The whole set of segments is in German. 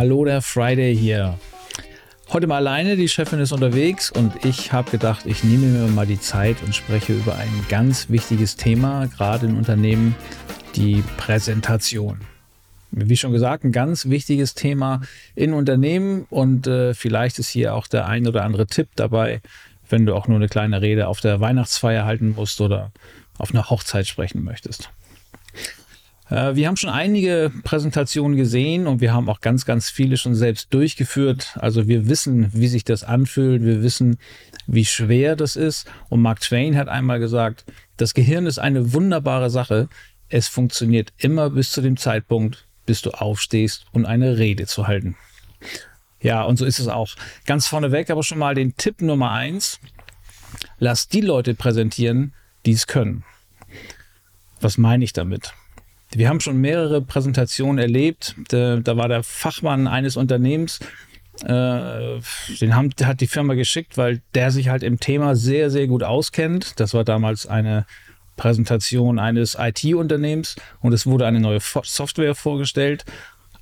Hallo, der Friday hier. Heute mal alleine, die Chefin ist unterwegs und ich habe gedacht, ich nehme mir mal die Zeit und spreche über ein ganz wichtiges Thema, gerade in Unternehmen, die Präsentation. Wie schon gesagt, ein ganz wichtiges Thema in Unternehmen und äh, vielleicht ist hier auch der ein oder andere Tipp dabei, wenn du auch nur eine kleine Rede auf der Weihnachtsfeier halten musst oder auf einer Hochzeit sprechen möchtest. Äh, wir haben schon einige Präsentationen gesehen und wir haben auch ganz, ganz viele schon selbst durchgeführt. Also wir wissen, wie sich das anfühlt. Wir wissen, wie schwer das ist. Und Mark Twain hat einmal gesagt, das Gehirn ist eine wunderbare Sache. Es funktioniert immer bis zu dem Zeitpunkt, bis du aufstehst und eine Rede zu halten. Ja, und so ist es auch. Ganz vorneweg aber schon mal den Tipp Nummer eins. Lass die Leute präsentieren, die es können. Was meine ich damit? Wir haben schon mehrere Präsentationen erlebt. Da, da war der Fachmann eines Unternehmens, äh, den haben, hat die Firma geschickt, weil der sich halt im Thema sehr, sehr gut auskennt. Das war damals eine Präsentation eines IT-Unternehmens und es wurde eine neue Software vorgestellt.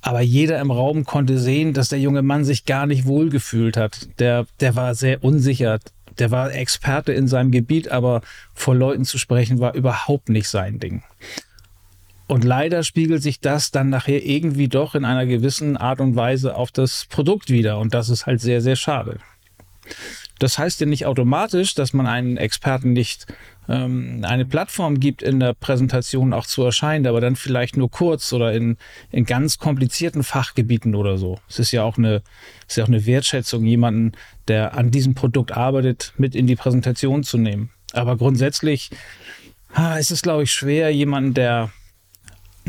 Aber jeder im Raum konnte sehen, dass der junge Mann sich gar nicht wohlgefühlt hat. Der, der war sehr unsicher. Der war Experte in seinem Gebiet, aber vor Leuten zu sprechen war überhaupt nicht sein Ding. Und leider spiegelt sich das dann nachher irgendwie doch in einer gewissen Art und Weise auf das Produkt wieder. Und das ist halt sehr, sehr schade. Das heißt ja nicht automatisch, dass man einen Experten nicht ähm, eine Plattform gibt, in der Präsentation auch zu erscheinen, aber dann vielleicht nur kurz oder in, in ganz komplizierten Fachgebieten oder so. Es ist ja auch eine, ist ja auch eine Wertschätzung, jemanden, der an diesem Produkt arbeitet, mit in die Präsentation zu nehmen. Aber grundsätzlich ah, ist es, glaube ich, schwer, jemanden, der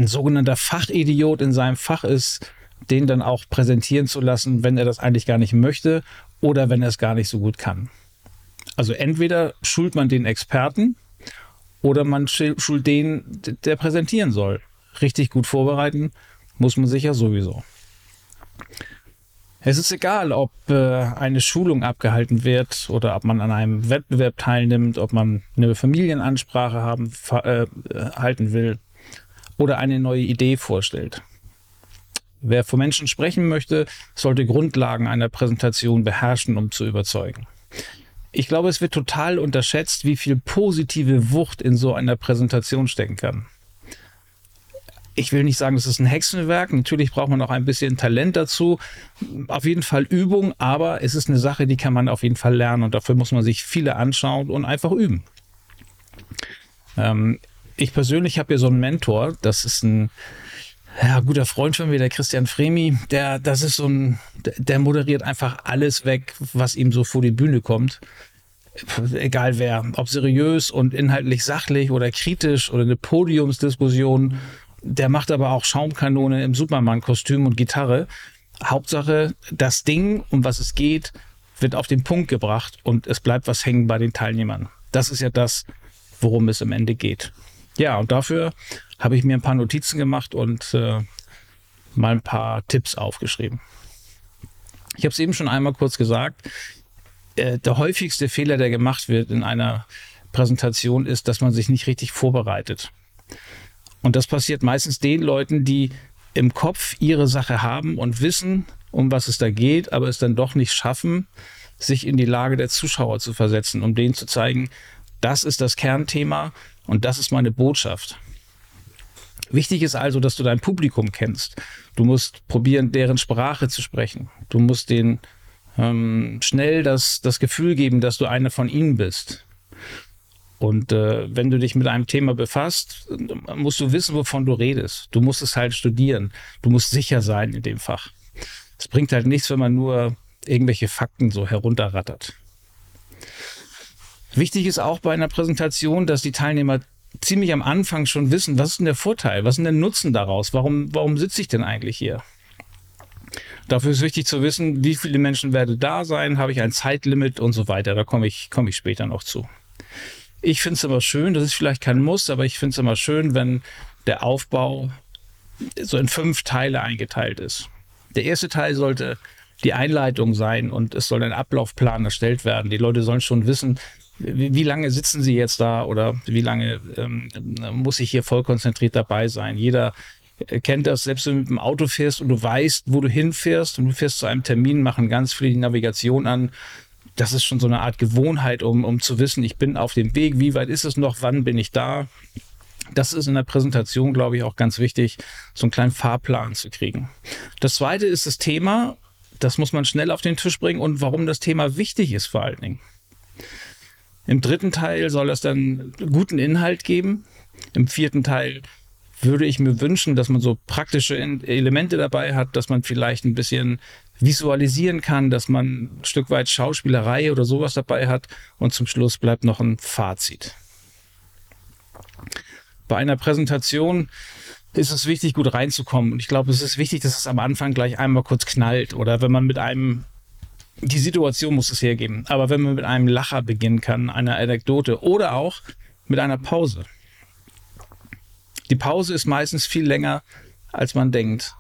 ein sogenannter Fachidiot in seinem Fach ist, den dann auch präsentieren zu lassen, wenn er das eigentlich gar nicht möchte oder wenn er es gar nicht so gut kann. Also entweder schult man den Experten oder man schult den, der präsentieren soll. Richtig gut vorbereiten muss man sich ja sowieso. Es ist egal, ob äh, eine Schulung abgehalten wird oder ob man an einem Wettbewerb teilnimmt, ob man eine Familienansprache haben, äh, halten will oder eine neue Idee vorstellt. Wer vor Menschen sprechen möchte, sollte Grundlagen einer Präsentation beherrschen, um zu überzeugen. Ich glaube, es wird total unterschätzt, wie viel positive Wucht in so einer Präsentation stecken kann. Ich will nicht sagen, das ist ein Hexenwerk. Natürlich braucht man auch ein bisschen Talent dazu. Auf jeden Fall Übung, aber es ist eine Sache, die kann man auf jeden Fall lernen und dafür muss man sich viele anschauen und einfach üben. Ähm, ich persönlich habe hier so einen Mentor, das ist ein ja, guter Freund von mir, der Christian Fremi, der, das ist so ein, der moderiert einfach alles weg, was ihm so vor die Bühne kommt. Egal wer, ob seriös und inhaltlich sachlich oder kritisch oder eine Podiumsdiskussion. Der macht aber auch Schaumkanone im Superman-Kostüm und Gitarre. Hauptsache, das Ding, um was es geht, wird auf den Punkt gebracht und es bleibt was hängen bei den Teilnehmern. Das ist ja das, worum es am Ende geht. Ja, und dafür habe ich mir ein paar Notizen gemacht und äh, mal ein paar Tipps aufgeschrieben. Ich habe es eben schon einmal kurz gesagt. Äh, der häufigste Fehler, der gemacht wird in einer Präsentation, ist, dass man sich nicht richtig vorbereitet. Und das passiert meistens den Leuten, die im Kopf ihre Sache haben und wissen, um was es da geht, aber es dann doch nicht schaffen, sich in die Lage der Zuschauer zu versetzen, um denen zu zeigen, das ist das Kernthema und das ist meine Botschaft. Wichtig ist also, dass du dein Publikum kennst. Du musst probieren, deren Sprache zu sprechen. Du musst denen ähm, schnell das, das Gefühl geben, dass du einer von ihnen bist. Und äh, wenn du dich mit einem Thema befasst, musst du wissen, wovon du redest. Du musst es halt studieren. Du musst sicher sein in dem Fach. Es bringt halt nichts, wenn man nur irgendwelche Fakten so herunterrattert. Wichtig ist auch bei einer Präsentation, dass die Teilnehmer ziemlich am Anfang schon wissen, was ist denn der Vorteil, was ist denn der Nutzen daraus, warum, warum sitze ich denn eigentlich hier? Dafür ist wichtig zu wissen, wie viele Menschen werden da sein, habe ich ein Zeitlimit und so weiter. Da komme ich, komme ich später noch zu. Ich finde es immer schön, das ist vielleicht kein Muss, aber ich finde es immer schön, wenn der Aufbau so in fünf Teile eingeteilt ist. Der erste Teil sollte die Einleitung sein und es soll ein Ablaufplan erstellt werden. Die Leute sollen schon wissen, wie, wie lange sitzen Sie jetzt da oder wie lange ähm, muss ich hier voll konzentriert dabei sein? Jeder kennt das, selbst wenn du mit dem Auto fährst und du weißt, wo du hinfährst und du fährst zu einem Termin, machen ganz viele die Navigation an. Das ist schon so eine Art Gewohnheit, um, um zu wissen, ich bin auf dem Weg, wie weit ist es noch, wann bin ich da. Das ist in der Präsentation, glaube ich, auch ganz wichtig, so einen kleinen Fahrplan zu kriegen. Das zweite ist das Thema. Das muss man schnell auf den Tisch bringen und warum das Thema wichtig ist vor allen Dingen. Im dritten Teil soll es dann guten Inhalt geben. Im vierten Teil würde ich mir wünschen, dass man so praktische Elemente dabei hat, dass man vielleicht ein bisschen visualisieren kann, dass man ein Stück weit Schauspielerei oder sowas dabei hat und zum Schluss bleibt noch ein Fazit. Bei einer Präsentation ist es wichtig, gut reinzukommen. Und ich glaube, es ist wichtig, dass es am Anfang gleich einmal kurz knallt. Oder wenn man mit einem, die Situation muss es hergeben, aber wenn man mit einem Lacher beginnen kann, einer Anekdote oder auch mit einer Pause. Die Pause ist meistens viel länger, als man denkt.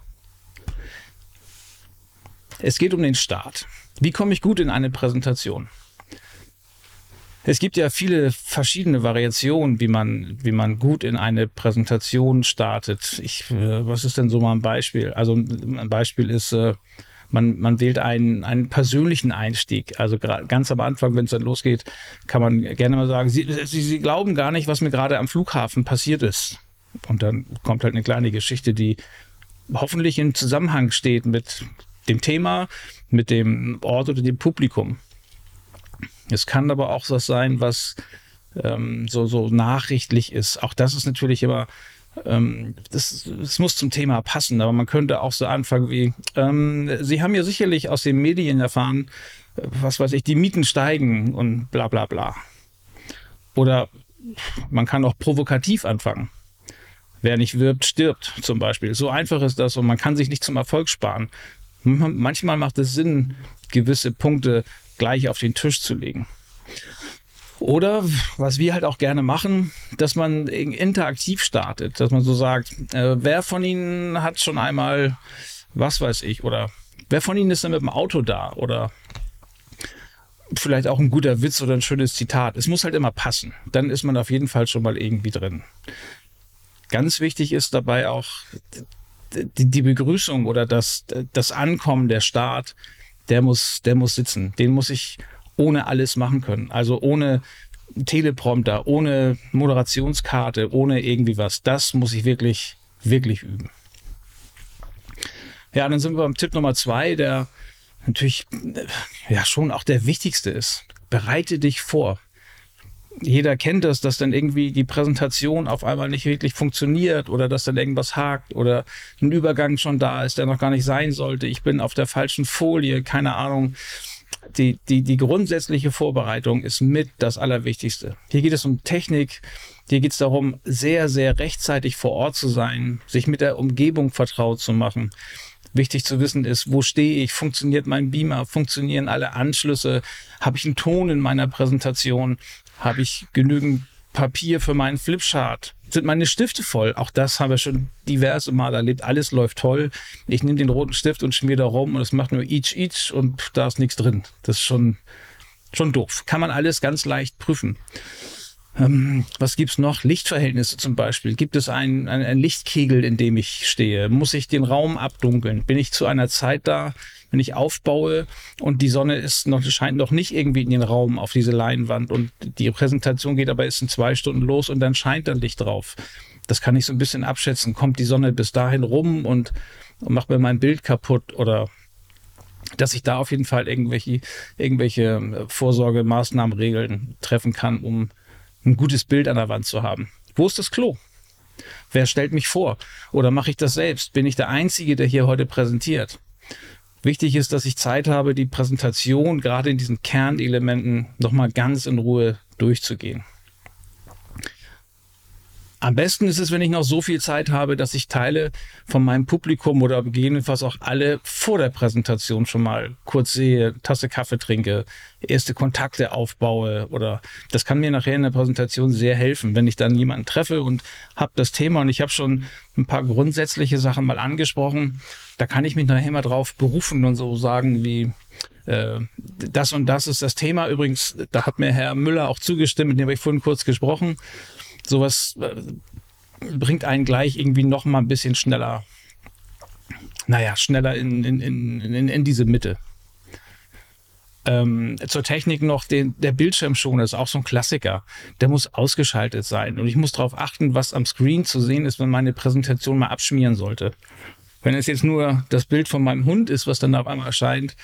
Es geht um den Start. Wie komme ich gut in eine Präsentation? Es gibt ja viele verschiedene Variationen, wie man, wie man gut in eine Präsentation startet. Ich, äh, was ist denn so mal ein Beispiel? Also ein Beispiel ist, äh, man, man wählt einen, einen persönlichen Einstieg. Also ganz am Anfang, wenn es dann losgeht, kann man gerne mal sagen, Sie, Sie, Sie glauben gar nicht, was mir gerade am Flughafen passiert ist. Und dann kommt halt eine kleine Geschichte, die hoffentlich in Zusammenhang steht mit dem Thema, mit dem Ort oder dem Publikum. Es kann aber auch was sein, was ähm, so, so nachrichtlich ist. Auch das ist natürlich immer, ähm, das, das muss zum Thema passen, aber man könnte auch so anfangen wie, ähm, Sie haben ja sicherlich aus den Medien erfahren, äh, was weiß ich, die Mieten steigen und bla bla bla. Oder man kann auch provokativ anfangen. Wer nicht wirbt, stirbt zum Beispiel. So einfach ist das und man kann sich nicht zum Erfolg sparen. Manchmal macht es Sinn, gewisse Punkte gleich auf den Tisch zu legen. Oder was wir halt auch gerne machen, dass man interaktiv startet, dass man so sagt, äh, wer von Ihnen hat schon einmal, was weiß ich, oder wer von Ihnen ist denn mit dem Auto da? Oder vielleicht auch ein guter Witz oder ein schönes Zitat. Es muss halt immer passen. Dann ist man auf jeden Fall schon mal irgendwie drin. Ganz wichtig ist dabei auch die, die Begrüßung oder das, das Ankommen, der Start, der muss, der muss sitzen. Den muss ich ohne alles machen können. Also ohne Teleprompter, ohne Moderationskarte, ohne irgendwie was. Das muss ich wirklich, wirklich üben. Ja, dann sind wir beim Tipp Nummer zwei, der natürlich ja schon auch der wichtigste ist. Bereite dich vor jeder kennt das, dass dann irgendwie die Präsentation auf einmal nicht wirklich funktioniert oder dass dann irgendwas hakt oder ein Übergang schon da ist, der noch gar nicht sein sollte. Ich bin auf der falschen Folie, keine Ahnung. Die, die, die grundsätzliche Vorbereitung ist mit das Allerwichtigste. Hier geht es um Technik. Hier geht es darum, sehr, sehr rechtzeitig vor Ort zu sein, sich mit der Umgebung vertraut zu machen. Wichtig zu wissen ist, wo stehe ich? Funktioniert mein Beamer? Funktionieren alle Anschlüsse? Habe ich einen Ton in meiner Präsentation? Habe ich genügend Papier für meinen Flipchart? Sind meine Stifte voll? Auch das haben wir schon diverse Mal erlebt. Alles läuft toll. Ich nehme den roten Stift und schmier da rum und es macht nur each, each und da ist nichts drin. Das ist schon, schon doof. Kann man alles ganz leicht prüfen. Ähm, was gibt's noch? Lichtverhältnisse zum Beispiel. Gibt es einen, einen Lichtkegel, in dem ich stehe? Muss ich den Raum abdunkeln? Bin ich zu einer Zeit da, wenn ich aufbaue und die Sonne ist noch, scheint noch nicht irgendwie in den Raum auf diese Leinwand und die Präsentation geht aber erst in zwei Stunden los und dann scheint dann Licht drauf. Das kann ich so ein bisschen abschätzen. Kommt die Sonne bis dahin rum und, und macht mir mein Bild kaputt oder dass ich da auf jeden Fall irgendwelche, irgendwelche Vorsorgemaßnahmen, Regeln treffen kann, um ein gutes Bild an der Wand zu haben. Wo ist das Klo? Wer stellt mich vor? Oder mache ich das selbst? Bin ich der Einzige, der hier heute präsentiert? Wichtig ist, dass ich Zeit habe, die Präsentation gerade in diesen Kernelementen nochmal ganz in Ruhe durchzugehen. Am besten ist es, wenn ich noch so viel Zeit habe, dass ich Teile von meinem Publikum oder gegebenenfalls auch alle vor der Präsentation schon mal kurz sehe, Tasse Kaffee trinke, erste Kontakte aufbaue oder das kann mir nachher in der Präsentation sehr helfen, wenn ich dann jemanden treffe und habe das Thema. Und ich habe schon ein paar grundsätzliche Sachen mal angesprochen, da kann ich mich nachher mal drauf berufen und so sagen wie äh, das und das ist das Thema. Übrigens, da hat mir Herr Müller auch zugestimmt, mit dem habe ich vorhin kurz gesprochen sowas, äh, bringt einen gleich irgendwie noch mal ein bisschen schneller, naja, schneller in, in, in, in, diese Mitte. Ähm, zur Technik noch, den, der Bildschirmschoner ist auch so ein Klassiker. Der muss ausgeschaltet sein. Und ich muss darauf achten, was am Screen zu sehen ist, wenn meine Präsentation mal abschmieren sollte. Wenn es jetzt nur das Bild von meinem Hund ist, was dann auf einmal erscheint,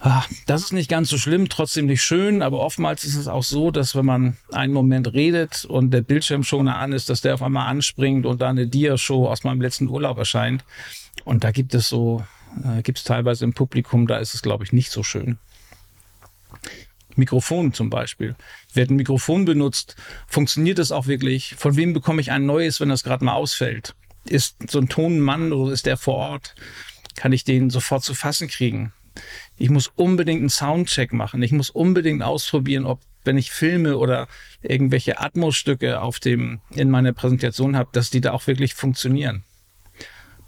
ah, das ist nicht ganz so schlimm, trotzdem nicht schön, aber oftmals ist es auch so, dass wenn man einen Moment redet und der Bildschirmschoner an ist, dass der auf einmal anspringt und da eine Dia-Show aus meinem letzten Urlaub erscheint. Und da gibt es so, äh, gibt es teilweise im Publikum, da ist es, glaube ich, nicht so schön. Mikrofon zum Beispiel. Wird ein Mikrofon benutzt? Funktioniert das auch wirklich? Von wem bekomme ich ein neues, wenn das gerade mal ausfällt? Ist so ein Ton ein Mann oder ist der vor Ort? Kann ich den sofort zu fassen kriegen? Ich muss unbedingt einen Soundcheck machen. Ich muss unbedingt ausprobieren, ob wenn ich filme oder irgendwelche Atmos-Stücke auf dem in meiner Präsentation habe, dass die da auch wirklich funktionieren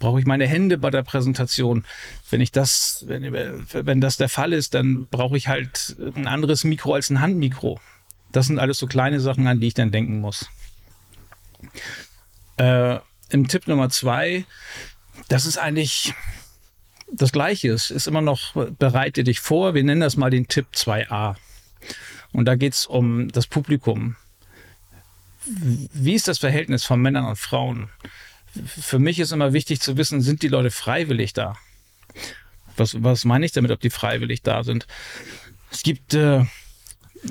brauche ich meine Hände bei der Präsentation. Wenn ich das, wenn, wenn das der Fall ist, dann brauche ich halt ein anderes Mikro als ein Handmikro. Das sind alles so kleine Sachen, an die ich dann denken muss. Äh, Im Tipp Nummer zwei, das ist eigentlich das Gleiche. Es ist immer noch, bereite dich vor. Wir nennen das mal den Tipp 2a. Und da geht es um das Publikum. Wie ist das Verhältnis von Männern und Frauen? für mich ist immer wichtig zu wissen, sind die Leute freiwillig da? Was, was meine ich damit, ob die freiwillig da sind? Es gibt äh,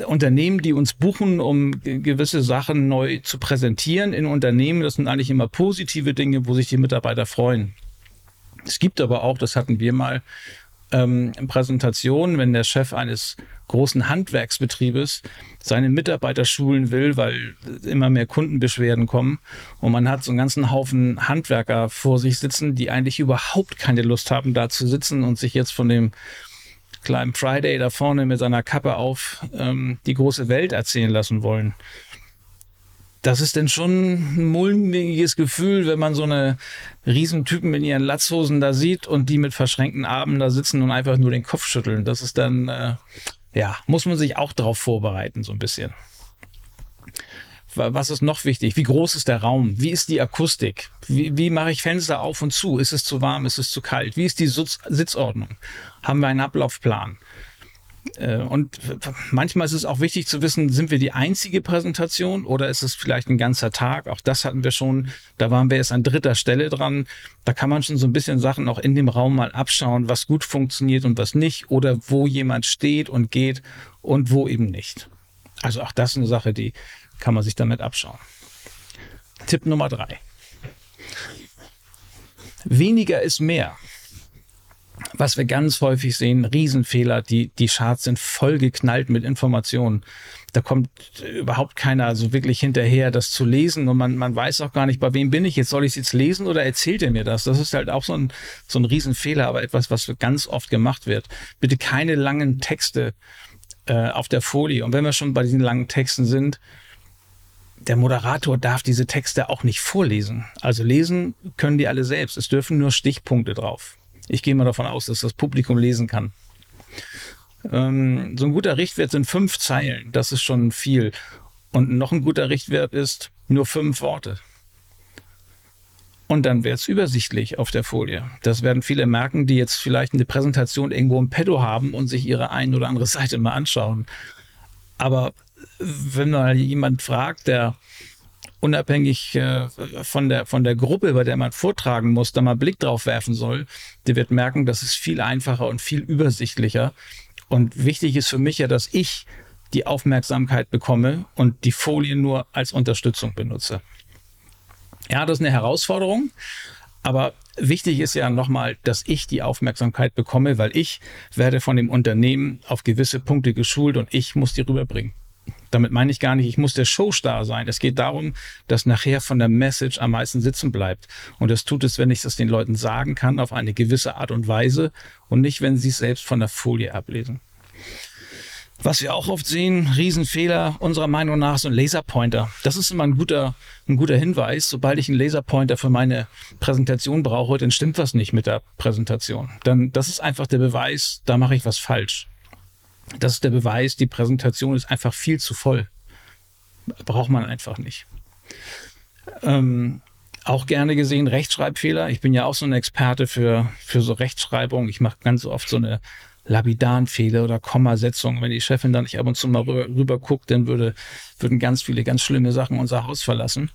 Unternehmen, die uns buchen, um gewisse Sachen neu zu präsentieren in Unternehmen. Das sind eigentlich immer positive Dinge, wo sich die Mitarbeiter freuen. Es gibt aber auch, das hatten wir mal, ähm, Präsentationen, wenn der Chef eines großen Handwerksbetriebes seine Mitarbeiter schulen will, weil immer mehr Kundenbeschwerden kommen und man hat so einen ganzen Haufen Handwerker vor sich sitzen, die eigentlich überhaupt keine Lust haben, da zu sitzen und sich jetzt von dem kleinen Friday da vorne mit seiner Kappe auf ähm, die große Welt erzählen lassen wollen das ist denn schon ein mulmiges Gefühl, wenn man so eine Riesentypen in ihren Latzhosen da sieht und die mit verschränkten Armen da sitzen und einfach nur den Kopf schütteln. Das ist dann, äh, ja, muss man sich auch darauf vorbereiten, so ein bisschen. Was ist noch wichtig? Wie groß ist der Raum? Wie ist die Akustik? Wie, wie mache ich Fenster auf und zu? Ist es zu warm? Ist es zu kalt? Wie ist die Sitz Sitzordnung? Haben wir einen Ablaufplan? Äh, und manchmal ist es auch wichtig zu wissen, sind wir die einzige Präsentation oder ist es vielleicht ein ganzer Tag? Auch das hatten wir schon. Da waren wir jetzt an dritter Stelle dran. Da kann man schon so ein bisschen Sachen auch in dem Raum mal abschauen, was gut funktioniert und was nicht oder wo jemand steht und geht und wo eben nicht. Also auch das ist eine Sache, die kann man sich damit abschauen. Tipp Nummer drei. Weniger ist mehr was wir ganz häufig sehen, Riesenfehler, die, die Charts sind voll geknallt mit Informationen. Da kommt überhaupt keiner so wirklich hinterher, das zu lesen und man, man weiß auch gar nicht, bei wem bin ich jetzt, soll ich es jetzt lesen oder erzählt er mir das? Das ist halt auch so ein, so ein Riesenfehler, aber etwas, was ganz oft gemacht wird. Bitte keine langen Texte äh, auf der Folie. Und wenn wir schon bei diesen langen Texten sind, der Moderator darf diese Texte auch nicht vorlesen. Also lesen können die alle selbst. Es dürfen nur Stichpunkte drauf. Ich gehe mal davon aus, dass das Publikum lesen kann. Ähm, so ein guter Richtwert sind fünf Zeilen. Das ist schon viel. Und noch ein guter Richtwert ist nur fünf Worte. Und dann wird es übersichtlich auf der Folie. Das werden viele merken, die jetzt vielleicht eine Präsentation irgendwo im Pedo haben und sich ihre ein oder andere Seite mal anschauen. Aber wenn mal jemand fragt, der unabhängig äh, von, der, von der Gruppe, bei der man vortragen muss, da mal Blick drauf werfen soll, der wird merken, das ist viel einfacher und viel übersichtlicher. Und wichtig ist für mich ja, dass ich die Aufmerksamkeit bekomme und die Folie nur als Unterstützung benutze. Ja, das ist eine Herausforderung, aber wichtig ist ja nochmal, dass ich die Aufmerksamkeit bekomme, weil ich werde von dem Unternehmen auf gewisse Punkte geschult und ich muss die rüberbringen. Damit meine ich gar nicht, ich muss der Showstar sein. Es geht darum, dass nachher von der Message am meisten sitzen bleibt. Und das tut es, wenn ich das den Leuten sagen kann, auf eine gewisse Art und Weise und nicht, wenn sie es selbst von der Folie ablesen. Was wir auch oft sehen, Riesenfehler unserer Meinung nach, ein Laserpointer. Das ist immer ein guter, ein guter Hinweis. Sobald ich einen Laserpointer für meine Präsentation brauche, dann stimmt was nicht mit der Präsentation. Dann, das ist einfach der Beweis, da mache ich was falsch. Das ist der Beweis, die Präsentation ist einfach viel zu voll. Braucht man einfach nicht. Ähm, auch gerne gesehen Rechtschreibfehler. Ich bin ja auch so ein Experte für, für so Rechtschreibung. Ich mache ganz oft so eine lapidaren Fehler oder Kommasetzung. Wenn die Chefin dann nicht ab und zu mal rüber, rüber guckt, dann würde, würden ganz viele ganz schlimme Sachen unser Haus verlassen.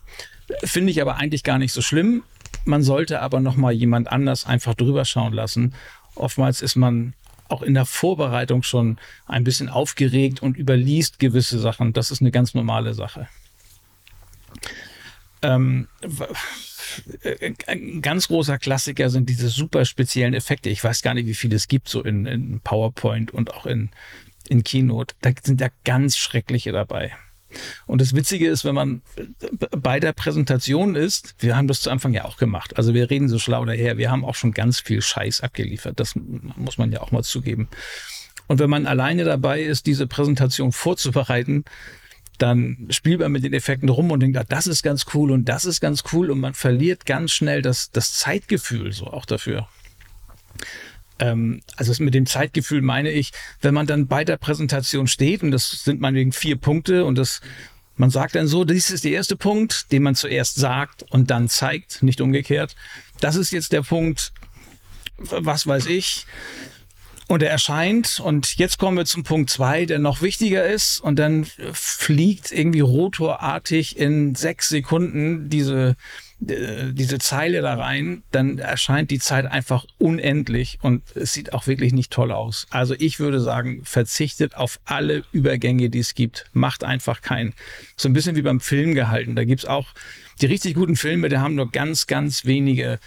Finde ich aber eigentlich gar nicht so schlimm. Man sollte aber noch mal jemand anders einfach drüber schauen lassen. Oftmals ist man auch in der Vorbereitung schon ein bisschen aufgeregt und überliest gewisse Sachen. Das ist eine ganz normale Sache. Ähm, ein ganz großer Klassiker sind diese super speziellen Effekte. Ich weiß gar nicht, wie viele es gibt, so in, in PowerPoint und auch in, in Keynote. Da sind da ganz schreckliche dabei. Und das Witzige ist, wenn man bei der Präsentation ist, wir haben das zu Anfang ja auch gemacht. Also wir reden so schlau daher, wir haben auch schon ganz viel Scheiß abgeliefert. Das muss man ja auch mal zugeben. Und wenn man alleine dabei ist, diese Präsentation vorzubereiten, dann spielt man mit den Effekten rum und denkt, ah, das ist ganz cool und das ist ganz cool und man verliert ganz schnell das, das Zeitgefühl so auch dafür. Ähm, also mit dem Zeitgefühl meine ich, wenn man dann bei der Präsentation steht und das sind meinetwegen vier Punkte und das man sagt dann so, dies ist der erste Punkt, den man zuerst sagt und dann zeigt, nicht umgekehrt. Das ist jetzt der Punkt, was weiß ich, und er erscheint und jetzt kommen wir zum Punkt zwei, der noch wichtiger ist und dann fliegt irgendwie rotorartig in sechs Sekunden diese diese Zeile da rein, dann erscheint die Zeit einfach unendlich und es sieht auch wirklich nicht toll aus. Also ich würde sagen, verzichtet auf alle Übergänge, die es gibt. Macht einfach keinen. So ein bisschen wie beim Film gehalten. Da gibt's auch die richtig guten Filme, die haben nur ganz, ganz wenige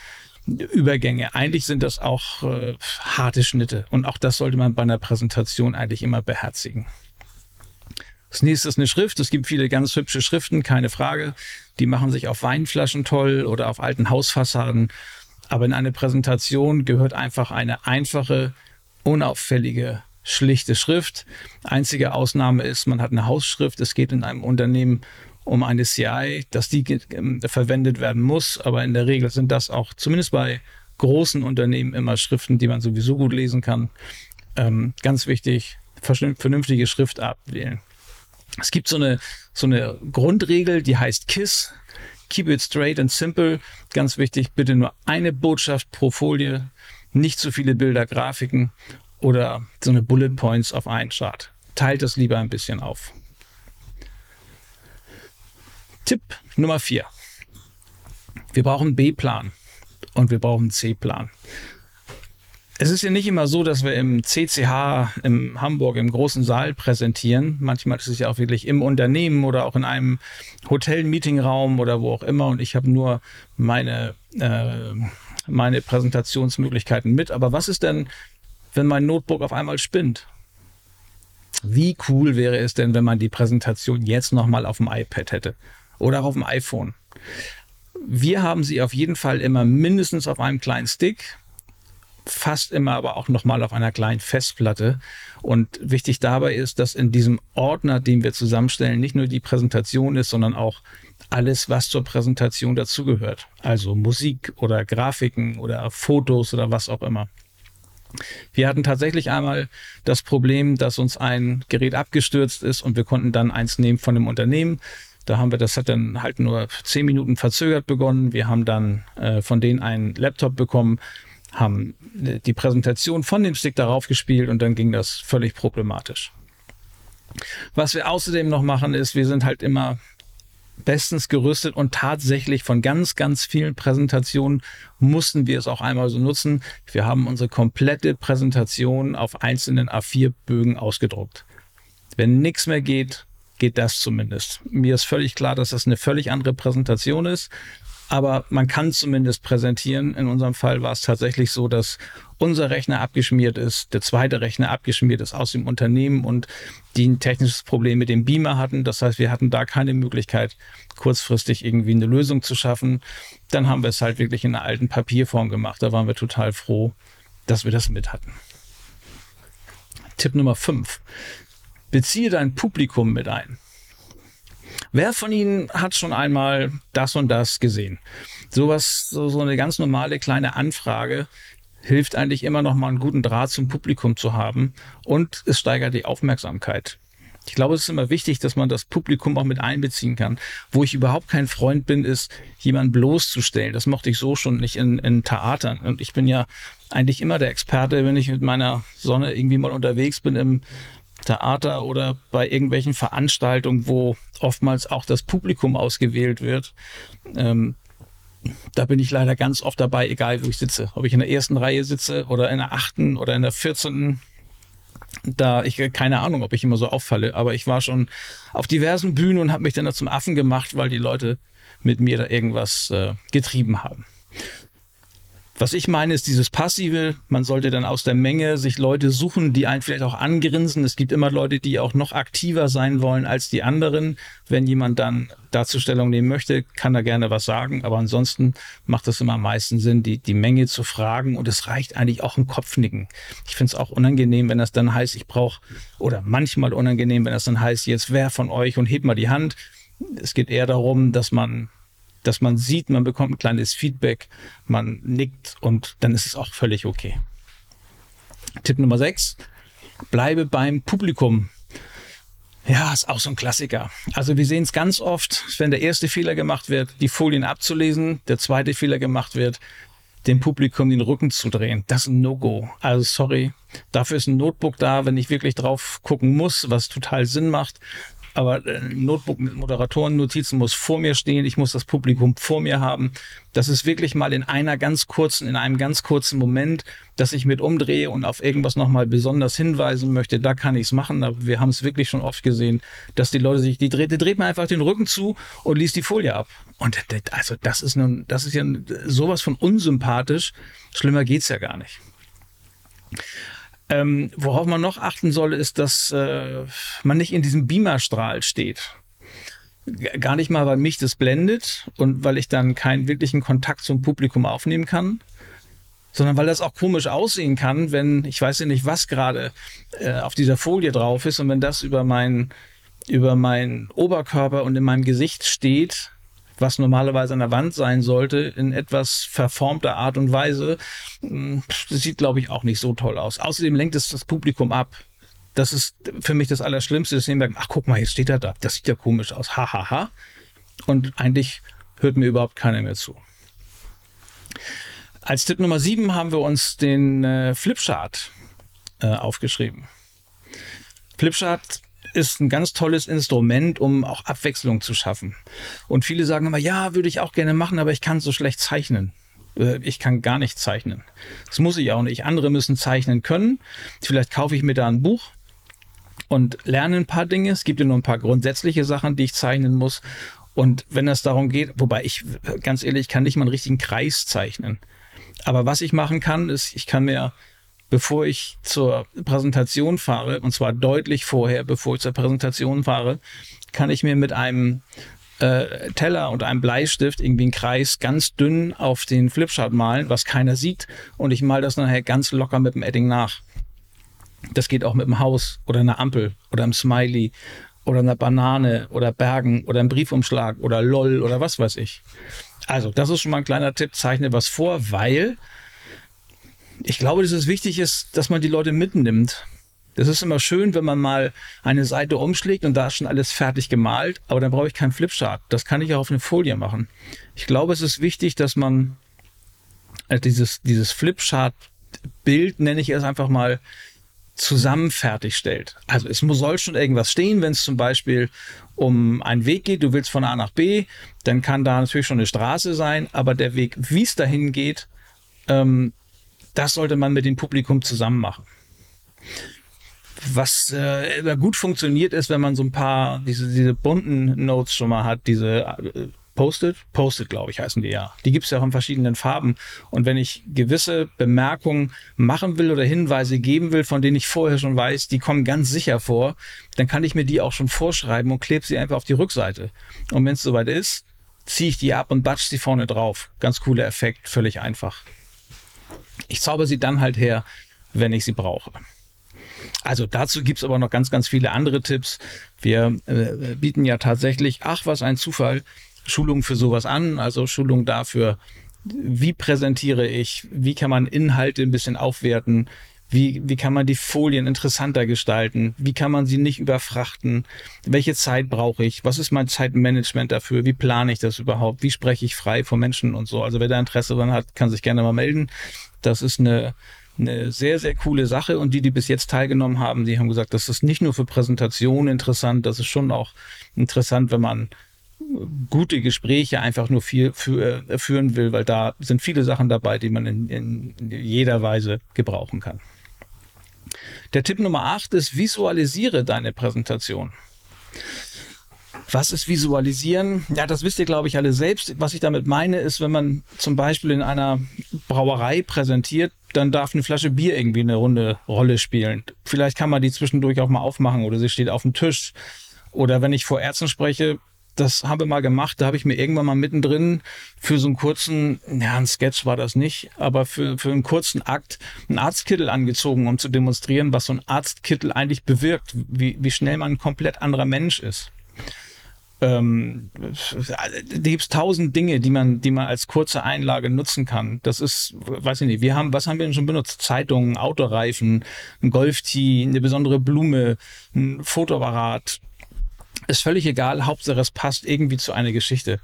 Übergänge. Eigentlich sind das auch äh, harte Schnitte und auch das sollte man bei einer Präsentation eigentlich immer beherzigen. Das nächste ist eine Schrift. Es gibt viele ganz hübsche Schriften, keine Frage. Die machen sich auf Weinflaschen toll oder auf alten Hausfassaden. Aber in eine Präsentation gehört einfach eine einfache, unauffällige, schlichte Schrift. Einzige Ausnahme ist, man hat eine Hausschrift. Es geht in einem Unternehmen um eine CI, dass die ähm, verwendet werden muss. Aber in der Regel sind das auch zumindest bei großen Unternehmen immer Schriften, die man sowieso gut lesen kann. Ähm, ganz wichtig, vernünftige Schriftart wählen. Es gibt so eine, so eine Grundregel, die heißt KISS. Keep it straight and simple. Ganz wichtig, bitte nur eine Botschaft pro Folie, nicht zu viele Bilder, Grafiken oder so eine Bullet Points auf einen Chart. Teilt es lieber ein bisschen auf. Tipp Nummer vier: Wir brauchen B-Plan und wir brauchen C-Plan. Es ist ja nicht immer so, dass wir im CCH in Hamburg im großen Saal präsentieren. Manchmal ist es ja auch wirklich im Unternehmen oder auch in einem Hotel-Meetingraum oder wo auch immer. Und ich habe nur meine, äh, meine Präsentationsmöglichkeiten mit. Aber was ist denn, wenn mein Notebook auf einmal spinnt? Wie cool wäre es denn, wenn man die Präsentation jetzt nochmal auf dem iPad hätte oder auf dem iPhone? Wir haben sie auf jeden Fall immer mindestens auf einem kleinen Stick fast immer aber auch nochmal auf einer kleinen Festplatte. Und wichtig dabei ist, dass in diesem Ordner, den wir zusammenstellen, nicht nur die Präsentation ist, sondern auch alles, was zur Präsentation dazugehört. Also Musik oder Grafiken oder Fotos oder was auch immer. Wir hatten tatsächlich einmal das Problem, dass uns ein Gerät abgestürzt ist und wir konnten dann eins nehmen von dem Unternehmen. Da haben wir, das hat dann halt nur zehn Minuten verzögert begonnen. Wir haben dann äh, von denen einen Laptop bekommen haben die Präsentation von dem Stick darauf gespielt und dann ging das völlig problematisch. Was wir außerdem noch machen, ist, wir sind halt immer bestens gerüstet und tatsächlich von ganz, ganz vielen Präsentationen mussten wir es auch einmal so nutzen. Wir haben unsere komplette Präsentation auf einzelnen A4-Bögen ausgedruckt. Wenn nichts mehr geht, geht das zumindest. Mir ist völlig klar, dass das eine völlig andere Präsentation ist aber man kann zumindest präsentieren. In unserem Fall war es tatsächlich so, dass unser Rechner abgeschmiert ist, der zweite Rechner abgeschmiert ist aus dem Unternehmen und die ein technisches Problem mit dem Beamer hatten. Das heißt, wir hatten da keine Möglichkeit, kurzfristig irgendwie eine Lösung zu schaffen. Dann haben wir es halt wirklich in einer alten Papierform gemacht. Da waren wir total froh, dass wir das mit hatten. Tipp Nummer 5. Beziehe dein Publikum mit ein. Wer von Ihnen hat schon einmal das und das gesehen? Sowas, so, so eine ganz normale kleine Anfrage hilft eigentlich immer noch mal einen guten Draht zum Publikum zu haben und es steigert die Aufmerksamkeit. Ich glaube, es ist immer wichtig, dass man das Publikum auch mit einbeziehen kann. Wo ich überhaupt kein Freund bin, ist, jemanden bloßzustellen. Das mochte ich so schon nicht in, in Theatern. Und ich bin ja eigentlich immer der Experte, wenn ich mit meiner Sonne irgendwie mal unterwegs bin im Theater oder bei irgendwelchen Veranstaltungen, wo oftmals auch das Publikum ausgewählt wird. Ähm, da bin ich leider ganz oft dabei, egal wo ich sitze. Ob ich in der ersten Reihe sitze oder in der achten oder in der vierzehnten. Da ich keine Ahnung, ob ich immer so auffalle, aber ich war schon auf diversen Bühnen und habe mich dann da zum Affen gemacht, weil die Leute mit mir da irgendwas äh, getrieben haben. Was ich meine, ist dieses Passive. Man sollte dann aus der Menge sich Leute suchen, die einen vielleicht auch angrinsen. Es gibt immer Leute, die auch noch aktiver sein wollen als die anderen. Wenn jemand dann dazu Stellung nehmen möchte, kann er gerne was sagen. Aber ansonsten macht es immer am meisten Sinn, die, die Menge zu fragen. Und es reicht eigentlich auch ein Kopfnicken. Ich finde es auch unangenehm, wenn das dann heißt, ich brauche, oder manchmal unangenehm, wenn das dann heißt, jetzt wer von euch und hebt mal die Hand. Es geht eher darum, dass man dass man sieht, man bekommt ein kleines Feedback, man nickt und dann ist es auch völlig okay. Tipp Nummer 6, bleibe beim Publikum. Ja, ist auch so ein Klassiker. Also wir sehen es ganz oft, wenn der erste Fehler gemacht wird, die Folien abzulesen, der zweite Fehler gemacht wird, dem Publikum den Rücken zu drehen. Das ist ein No-Go. Also sorry, dafür ist ein Notebook da, wenn ich wirklich drauf gucken muss, was total Sinn macht aber ein äh, Notebook mit Moderatoren-Notizen muss vor mir stehen, ich muss das Publikum vor mir haben. Das ist wirklich mal in einer ganz kurzen, in einem ganz kurzen Moment, dass ich mit umdrehe und auf irgendwas nochmal besonders hinweisen möchte, da kann ich es machen. Aber wir haben es wirklich schon oft gesehen, dass die Leute sich, die dreht, die dreht mir einfach den Rücken zu und liest die Folie ab. Und also das ist nun, das ist ja sowas von unsympathisch. Schlimmer geht's ja gar nicht. Ähm, worauf man noch achten soll, ist, dass äh, man nicht in diesem Beamerstrahl steht. Gar nicht mal, weil mich das blendet und weil ich dann keinen wirklichen Kontakt zum Publikum aufnehmen kann, sondern weil das auch komisch aussehen kann, wenn ich weiß ja nicht, was gerade äh, auf dieser Folie drauf ist und wenn das über meinen über meinen Oberkörper und in meinem Gesicht steht, was normalerweise an der Wand sein sollte, in etwas verformter Art und Weise. Hm, das sieht, glaube ich, auch nicht so toll aus. Außerdem lenkt es das Publikum ab. Das ist für mich das Allerschlimmste. Das sehen wir, ach guck mal, jetzt steht er da. Das sieht ja komisch aus. Hahaha. Ha, ha. Und eigentlich hört mir überhaupt keiner mehr zu. Als Tipp Nummer sieben haben wir uns den äh, Flipchart äh, aufgeschrieben. Flipchart ist ein ganz tolles Instrument, um auch Abwechslung zu schaffen. Und viele sagen immer, ja, würde ich auch gerne machen, aber ich kann so schlecht zeichnen. Äh, ich kann gar nicht zeichnen. Das muss ich auch nicht. Andere müssen zeichnen können. Vielleicht kaufe ich mir da ein Buch und lerne ein paar Dinge. Es gibt ja nur ein paar grundsätzliche Sachen, die ich zeichnen muss. Und wenn es darum geht, wobei ich ganz ehrlich kann nicht mal einen richtigen Kreis zeichnen. Aber was ich machen kann, ist, ich kann mir bevor ich zur Präsentation fahre, und zwar deutlich vorher, bevor ich zur Präsentation fahre, kann ich mir mit einem äh, Teller und einem Bleistift irgendwie einen Kreis ganz dünn auf den Flipchart malen, was keiner sieht. Und ich male das nachher ganz locker mit dem Edding nach. Das geht auch mit dem Haus oder einer Ampel oder einem Smiley oder einer Banane oder Bergen oder einem Briefumschlag oder LOL oder was weiß ich. Also, das ist schon mal ein kleiner Tipp. Zeichne was vor, weil ich glaube, dass es wichtig ist, dass man die Leute mitnimmt. Das ist immer schön, wenn man mal eine Seite umschlägt und da ist schon alles fertig gemalt, aber dann brauche ich keinen Flipchart. Das kann ich auch auf eine Folie machen. Ich glaube, es ist wichtig, dass man äh, dieses, dieses Flipchart-Bild, nenne ich es einfach mal, zusammen fertigstellt. Also es muss, soll schon irgendwas stehen, wenn es zum Beispiel um einen Weg geht, du willst von A nach B, dann kann da natürlich schon eine Straße sein, aber der Weg, wie es dahin geht, ähm, das sollte man mit dem Publikum zusammen machen. Was äh, gut funktioniert ist, wenn man so ein paar diese, diese bunten Notes schon mal hat, diese äh, Post-it, Post-it, glaube ich, heißen die ja. Die gibt es ja auch in verschiedenen Farben. Und wenn ich gewisse Bemerkungen machen will oder Hinweise geben will, von denen ich vorher schon weiß, die kommen ganz sicher vor, dann kann ich mir die auch schon vorschreiben und klebe sie einfach auf die Rückseite. Und wenn es soweit ist, ziehe ich die ab und batsch sie vorne drauf. Ganz cooler Effekt, völlig einfach. Ich zauber sie dann halt her, wenn ich sie brauche. Also dazu gibt es aber noch ganz, ganz viele andere Tipps. Wir äh, bieten ja tatsächlich, ach was ein Zufall, Schulungen für sowas an, also Schulungen dafür, wie präsentiere ich, wie kann man Inhalte ein bisschen aufwerten, Wie, wie kann man die Folien interessanter gestalten? Wie kann man sie nicht überfrachten? Welche Zeit brauche ich? Was ist mein Zeitmanagement dafür? Wie plane ich das überhaupt? Wie spreche ich frei vor Menschen und so? Also wer da Interesse dran hat, kann sich gerne mal melden. Das ist eine, eine sehr, sehr coole Sache. Und die, die bis jetzt teilgenommen haben, die haben gesagt, das ist nicht nur für Präsentationen interessant, das ist schon auch interessant, wenn man gute Gespräche einfach nur viel für, äh, führen will, weil da sind viele Sachen dabei, die man in, in jeder Weise gebrauchen kann. Der Tipp Nummer 8 ist, visualisiere deine Präsentation. Was ist Visualisieren? Ja, das wisst ihr, glaube ich, alle selbst. Was ich damit meine, ist, wenn man zum Beispiel in einer Brauerei präsentiert, dann darf eine Flasche Bier irgendwie eine runde Rolle spielen. Vielleicht kann man die zwischendurch auch mal aufmachen oder sie steht auf dem Tisch. Oder wenn ich vor Ärzten spreche, das habe mal gemacht, da habe ich mir irgendwann mal mittendrin für so einen kurzen, ja, ein Sketch war das nicht, aber für, für einen kurzen Akt einen Arztkittel angezogen, um zu demonstrieren, was so ein Arztkittel eigentlich bewirkt, wie, wie schnell man ein komplett anderer Mensch ist. Ähm, da gibt es tausend Dinge, die man, die man als kurze Einlage nutzen kann. Das ist, weiß ich nicht, wir haben, was haben wir denn schon benutzt? Zeitungen, Autoreifen, ein Golftee, eine besondere Blume, ein Fotoapparat, ist völlig egal, Hauptsache es passt irgendwie zu einer Geschichte.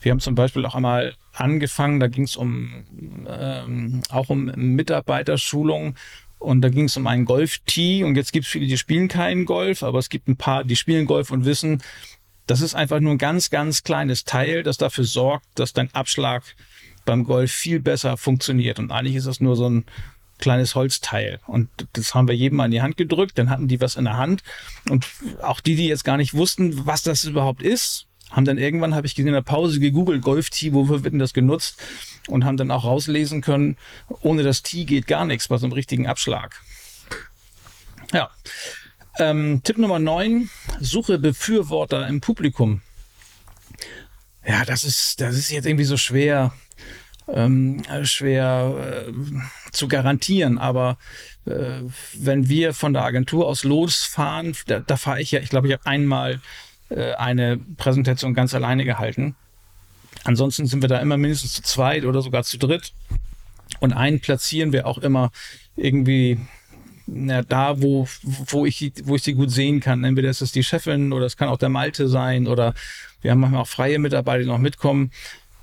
Wir haben zum Beispiel auch einmal angefangen, da ging es um ähm, auch um Mitarbeiterschulung und da ging es um einen Golf-Tee und jetzt gibt es viele, die spielen keinen Golf, aber es gibt ein paar, die spielen Golf und wissen, das ist einfach nur ein ganz, ganz kleines Teil, das dafür sorgt, dass dein Abschlag beim Golf viel besser funktioniert. Und eigentlich ist das nur so ein kleines Holzteil. Und das haben wir jedem an die Hand gedrückt. Dann hatten die was in der Hand. Und auch die, die jetzt gar nicht wussten, was das überhaupt ist, haben dann irgendwann, habe ich in der Pause gegoogelt, Golf-Tee, wofür wird denn das genutzt? Und haben dann auch rauslesen können, ohne das Tee geht gar nichts bei so einem richtigen Abschlag. Ja. Ähm, Tipp Nummer 9, suche Befürworter im Publikum. Ja, das ist, das ist jetzt irgendwie so schwer ähm, schwer äh, zu garantieren. Aber äh, wenn wir von der Agentur aus losfahren, da, da fahre ich ja, ich glaube, ich habe einmal äh, eine Präsentation ganz alleine gehalten. Ansonsten sind wir da immer mindestens zu zweit oder sogar zu dritt. Und einen platzieren wir auch immer irgendwie na, da, wo, wo, ich, wo ich sie gut sehen kann. Entweder ist es die Chefin oder es kann auch der Malte sein oder wir haben manchmal auch freie Mitarbeiter, die noch mitkommen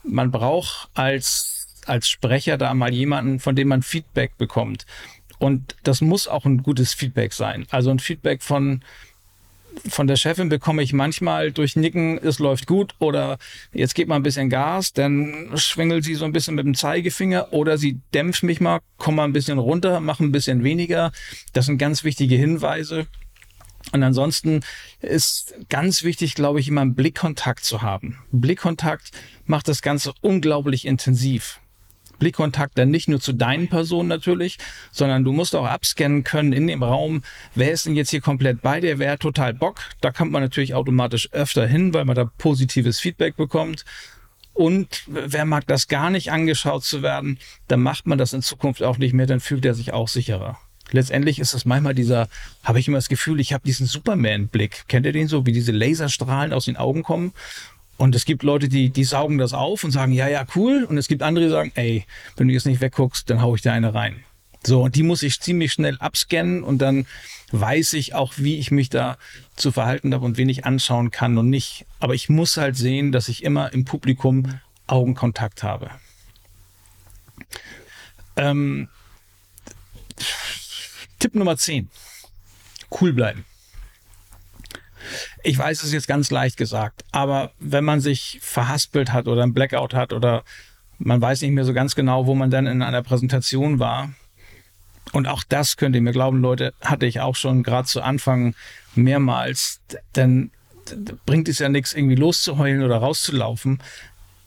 man braucht als, als Sprecher da mal jemanden, von dem man Feedback bekommt. Und das muss auch ein gutes Feedback sein. Also ein Feedback von, von der Chefin bekomme ich manchmal durch Nicken, es läuft gut oder jetzt geht mal ein bisschen Gas, dann schwingelt sie so ein bisschen mit dem Zeigefinger oder sie dämpft mich mal, komm mal ein bisschen runter, mach ein bisschen weniger. Das sind ganz wichtige Hinweise. Und ansonsten ist ganz wichtig, glaube ich, immer einen Blickkontakt zu haben. Blickkontakt macht das Ganze unglaublich intensiv. Blickkontakt dann nicht nur zu deinen Personen natürlich, sondern du musst auch abscannen können in dem Raum, wer ist denn jetzt hier komplett bei dir, wer hat total Bock. Da kommt man natürlich automatisch öfter hin, weil man da positives Feedback bekommt. Und wer mag das gar nicht angeschaut zu werden, dann macht man das in Zukunft auch nicht mehr, dann fühlt er sich auch sicherer letztendlich ist es manchmal dieser, habe ich immer das Gefühl, ich habe diesen Superman-Blick. Kennt ihr den so, wie diese Laserstrahlen aus den Augen kommen? Und es gibt Leute, die, die saugen das auf und sagen, ja, ja, cool. Und es gibt andere, die sagen, ey, wenn du jetzt nicht wegguckst, dann hau ich dir eine rein. So, und die muss ich ziemlich schnell abscannen und dann weiß ich auch, wie ich mich da zu verhalten habe und wen ich anschauen kann und nicht. Aber ich muss halt sehen, dass ich immer im Publikum Augenkontakt habe. Ähm, Tipp Nummer 10. Cool bleiben. Ich weiß, es ist jetzt ganz leicht gesagt, aber wenn man sich verhaspelt hat oder ein Blackout hat oder man weiß nicht mehr so ganz genau, wo man dann in einer Präsentation war, und auch das könnt ihr mir glauben, Leute, hatte ich auch schon gerade zu Anfang mehrmals, dann bringt es ja nichts, irgendwie loszuheulen oder rauszulaufen.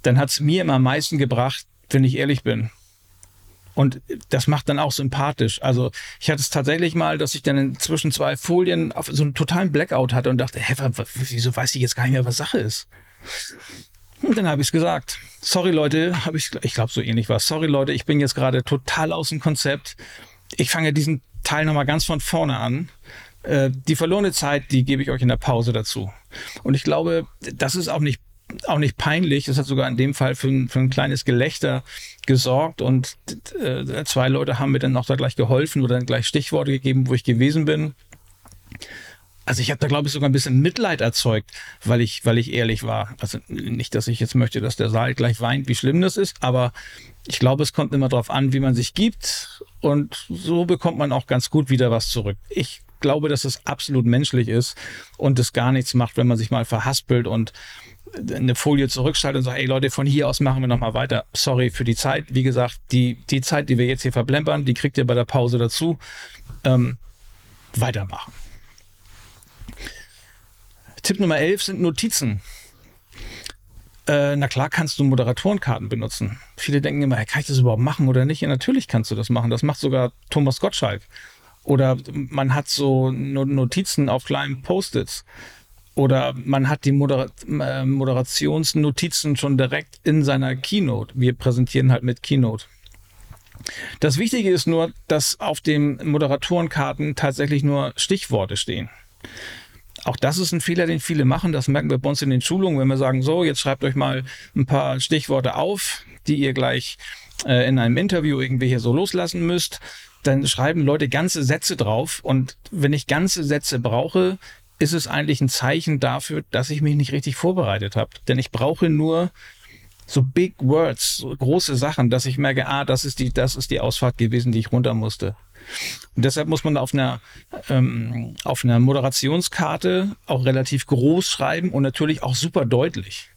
Dann hat es mir immer am meisten gebracht, wenn ich ehrlich bin. Und das macht dann auch sympathisch. Also ich hatte es tatsächlich mal, dass ich dann zwischen zwei Folien auf so einen totalen Blackout hatte und dachte, hä, wieso weiß ich jetzt gar nicht mehr, was Sache ist? Und dann habe ich es gesagt. Sorry Leute, habe ich, ich glaube so ähnlich war. Sorry Leute, ich bin jetzt gerade total aus dem Konzept. Ich fange diesen Teil nochmal ganz von vorne an. Äh, die verlorene Zeit, die gebe ich euch in der Pause dazu. Und ich glaube, das ist auch nicht auch nicht peinlich. Es hat sogar in dem Fall für ein, für ein kleines Gelächter gesorgt und äh, zwei Leute haben mir dann auch da gleich geholfen oder dann gleich Stichworte gegeben, wo ich gewesen bin. Also ich habe da, glaube ich, sogar ein bisschen Mitleid erzeugt, weil ich, weil ich ehrlich war. Also nicht, dass ich jetzt möchte, dass der Saal gleich weint, wie schlimm das ist, aber ich glaube, es kommt immer darauf an, wie man sich gibt. Und so bekommt man auch ganz gut wieder was zurück. Ich glaube, dass es absolut menschlich ist und es gar nichts macht, wenn man sich mal verhaspelt und eine Folie zurückschaltet und sagt, ey Leute, von hier aus machen wir nochmal weiter. Sorry für die Zeit. Wie gesagt, die, die Zeit, die wir jetzt hier verplempern, die kriegt ihr bei der Pause dazu. Ähm, weitermachen. Tipp Nummer 11 sind Notizen. Äh, na klar kannst du Moderatorenkarten benutzen. Viele denken immer, kann ich das überhaupt machen oder nicht? Ja, natürlich kannst du das machen. Das macht sogar Thomas Gottschalk. Oder man hat so Notizen auf kleinen Post-its. Oder man hat die Moder äh, Moderationsnotizen schon direkt in seiner Keynote. Wir präsentieren halt mit Keynote. Das Wichtige ist nur, dass auf den Moderatorenkarten tatsächlich nur Stichworte stehen. Auch das ist ein Fehler, den viele machen. Das merken wir bei uns in den Schulungen, wenn wir sagen, so, jetzt schreibt euch mal ein paar Stichworte auf, die ihr gleich äh, in einem Interview irgendwie hier so loslassen müsst. Dann schreiben Leute ganze Sätze drauf. Und wenn ich ganze Sätze brauche, ist es eigentlich ein Zeichen dafür, dass ich mich nicht richtig vorbereitet habe. Denn ich brauche nur so Big Words, so große Sachen, dass ich merke, ah, das ist die, das ist die Ausfahrt gewesen, die ich runter musste. Und deshalb muss man auf einer, ähm, auf einer Moderationskarte auch relativ groß schreiben und natürlich auch super deutlich.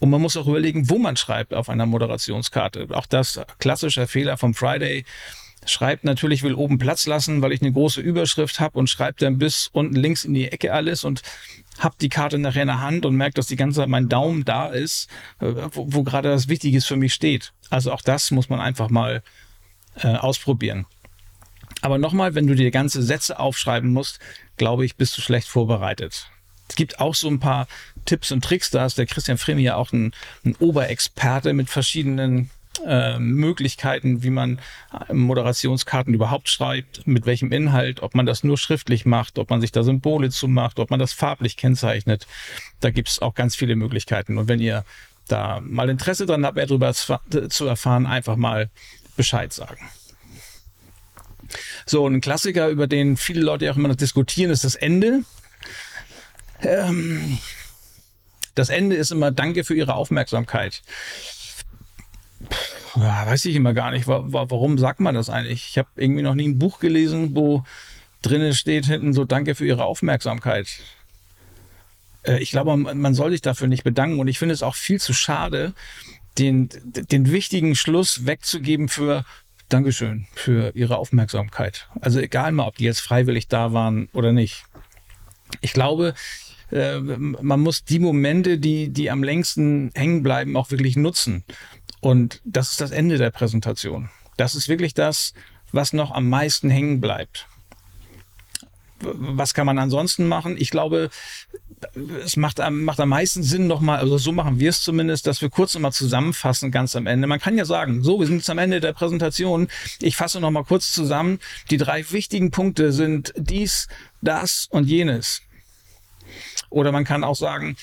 Und man muss auch überlegen, wo man schreibt auf einer Moderationskarte. Auch das klassische Fehler vom Friday. Schreibt natürlich, will oben Platz lassen, weil ich eine große Überschrift habe und schreibt dann bis unten links in die Ecke alles und hab die Karte nachher in der Hand und merkt, dass die ganze Zeit mein Daumen da ist, äh, wo, wo gerade das Wichtige für mich steht. Also auch das muss man einfach mal äh, ausprobieren. Aber nochmal, wenn du dir ganze Sätze aufschreiben musst, glaube ich, bist du schlecht vorbereitet. Es gibt auch so ein paar Tipps und Tricks. Da ist der Christian Fremi ja auch ein, ein Oberexperte mit verschiedenen äh, Möglichkeiten, wie man äh, Moderationskarten überhaupt schreibt, mit welchem Inhalt, ob man das nur schriftlich macht, ob man sich da Symbole zu macht, ob man das farblich kennzeichnet. Da gibt es auch ganz viele Möglichkeiten. Und wenn ihr da mal Interesse dran habt, mehr darüber zu erfahren, einfach mal Bescheid sagen. So, ein Klassiker, über den viele Leute auch immer noch diskutieren, ist das Ende. Ähm, das Ende ist immer Danke für Ihre Aufmerksamkeit. Ja, weiß ich immer gar nicht. Warum sagt man das eigentlich? Ich habe irgendwie noch nie ein Buch gelesen, wo drinnen steht hinten so Danke für Ihre Aufmerksamkeit. Äh, ich glaube, man soll sich dafür nicht bedanken und ich finde es auch viel zu schade, den, den wichtigen Schluss wegzugeben für Dankeschön für Ihre Aufmerksamkeit. Also egal mal, ob die jetzt freiwillig da waren oder nicht. Ich glaube, äh, man muss die Momente, die, die am längsten hängen bleiben, auch wirklich nutzen. Und das ist das Ende der Präsentation. Das ist wirklich das, was noch am meisten hängen bleibt. Was kann man ansonsten machen? Ich glaube, es macht, macht am meisten Sinn nochmal, also so machen wir es zumindest, dass wir kurz nochmal zusammenfassen ganz am Ende. Man kann ja sagen, so, wir sind jetzt am Ende der Präsentation. Ich fasse nochmal kurz zusammen. Die drei wichtigen Punkte sind dies, das und jenes. Oder man kann auch sagen,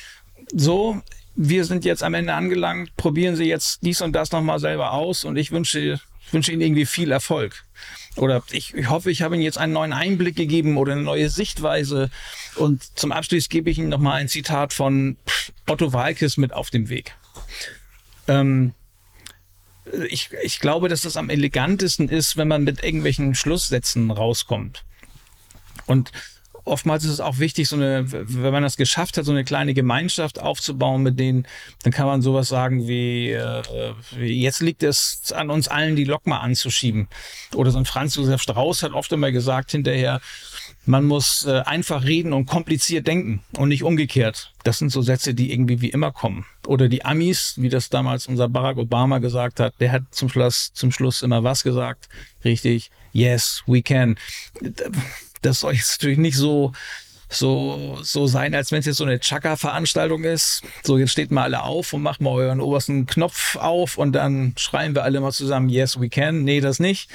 so, wir sind jetzt am Ende angelangt, probieren Sie jetzt dies und das nochmal selber aus und ich wünsche, wünsche Ihnen irgendwie viel Erfolg oder ich, ich hoffe, ich habe Ihnen jetzt einen neuen Einblick gegeben oder eine neue Sichtweise. Und zum Abschluss gebe ich Ihnen nochmal ein Zitat von Otto Walkes mit auf dem Weg. Ähm, ich, ich glaube, dass das am elegantesten ist, wenn man mit irgendwelchen Schlusssätzen rauskommt. Und oftmals ist es auch wichtig, so eine, wenn man das geschafft hat, so eine kleine Gemeinschaft aufzubauen mit denen, dann kann man sowas sagen wie, äh, jetzt liegt es an uns allen, die Lok mal anzuschieben. Oder so ein Franz Josef Strauß hat oft immer gesagt hinterher, man muss äh, einfach reden und kompliziert denken und nicht umgekehrt. Das sind so Sätze, die irgendwie wie immer kommen. Oder die Amis, wie das damals unser Barack Obama gesagt hat, der hat zum Schluss, zum Schluss immer was gesagt. Richtig. Yes, we can das soll jetzt natürlich nicht so so, so sein, als wenn es jetzt so eine Chaka-Veranstaltung ist. So, jetzt steht mal alle auf und macht mal euren obersten Knopf auf und dann schreien wir alle mal zusammen, yes, we can. Nee, das nicht.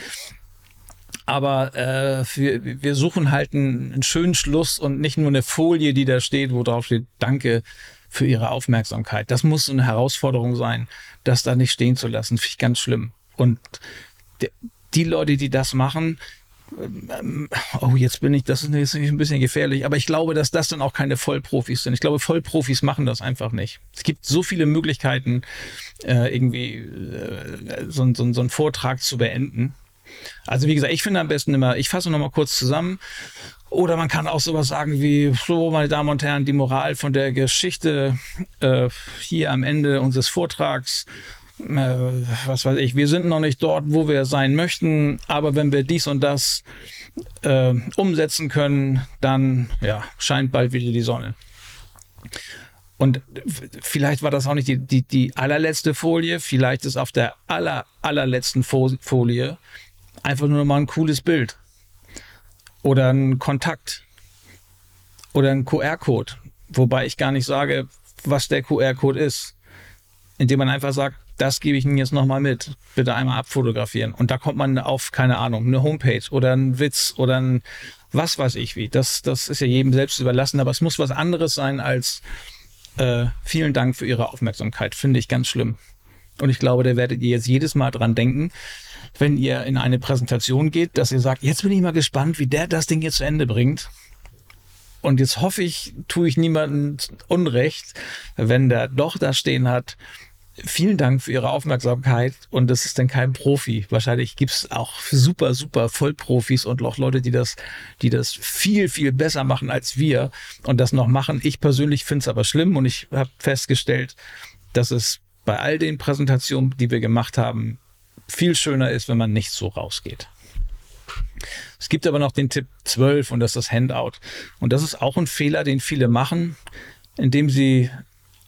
Aber äh, wir, wir suchen halt einen, einen schönen Schluss und nicht nur eine Folie, die da steht, wo drauf steht, danke für Ihre Aufmerksamkeit. Das muss eine Herausforderung sein, das da nicht stehen zu lassen. Finde ich ganz schlimm. Und die Leute, die das machen, oh, jetzt bin ich, das ist ein bisschen gefährlich, aber ich glaube, dass das dann auch keine Vollprofis sind. Ich glaube, Vollprofis machen das einfach nicht. Es gibt so viele Möglichkeiten, äh, irgendwie äh, so, so, so einen Vortrag zu beenden. Also wie gesagt, ich finde am besten immer, ich fasse nochmal kurz zusammen. Oder man kann auch sowas sagen wie, so, meine Damen und Herren, die Moral von der Geschichte äh, hier am Ende unseres Vortrags was weiß ich, wir sind noch nicht dort, wo wir sein möchten, aber wenn wir dies und das äh, umsetzen können, dann ja, scheint bald wieder die Sonne. Und vielleicht war das auch nicht die, die, die allerletzte Folie, vielleicht ist auf der aller, allerletzten Folie einfach nur mal ein cooles Bild. Oder ein Kontakt. Oder ein QR-Code. Wobei ich gar nicht sage, was der QR-Code ist. Indem man einfach sagt, das gebe ich Ihnen jetzt nochmal mit. Bitte einmal abfotografieren. Und da kommt man auf, keine Ahnung, eine Homepage oder ein Witz oder ein was weiß ich wie. Das, das ist ja jedem selbst überlassen, aber es muss was anderes sein als äh, vielen Dank für Ihre Aufmerksamkeit. Finde ich ganz schlimm. Und ich glaube, da werdet ihr jetzt jedes Mal dran denken, wenn ihr in eine Präsentation geht, dass ihr sagt, jetzt bin ich mal gespannt, wie der das Ding jetzt zu Ende bringt. Und jetzt hoffe ich, tue ich niemandem Unrecht, wenn der doch da stehen hat, vielen Dank für Ihre Aufmerksamkeit. Und das ist dann kein Profi. Wahrscheinlich gibt es auch super, super Vollprofis und auch Leute, die das, die das viel, viel besser machen als wir und das noch machen. Ich persönlich finde es aber schlimm und ich habe festgestellt, dass es bei all den Präsentationen, die wir gemacht haben, viel schöner ist, wenn man nicht so rausgeht. Es gibt aber noch den Tipp 12 und das ist das Handout. Und das ist auch ein Fehler, den viele machen, indem sie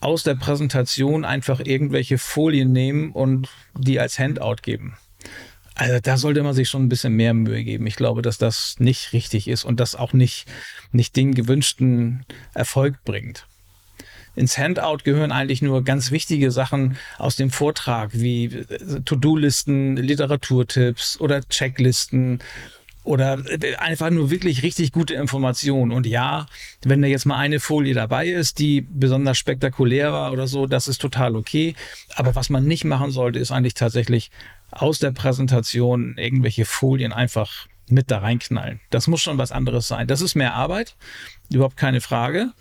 aus der Präsentation einfach irgendwelche Folien nehmen und die als Handout geben. Also da sollte man sich schon ein bisschen mehr Mühe geben. Ich glaube, dass das nicht richtig ist und das auch nicht, nicht den gewünschten Erfolg bringt. Ins Handout gehören eigentlich nur ganz wichtige Sachen aus dem Vortrag, wie To-Do-Listen, Literaturtipps oder Checklisten oder äh, einfach nur wirklich richtig gute Informationen. Und ja, wenn da jetzt mal eine Folie dabei ist, die besonders spektakulär war oder so, das ist total okay. Aber was man nicht machen sollte, ist eigentlich tatsächlich aus der Präsentation irgendwelche Folien einfach mit da reinknallen. Das muss schon was anderes sein. Das ist mehr Arbeit, überhaupt keine Frage.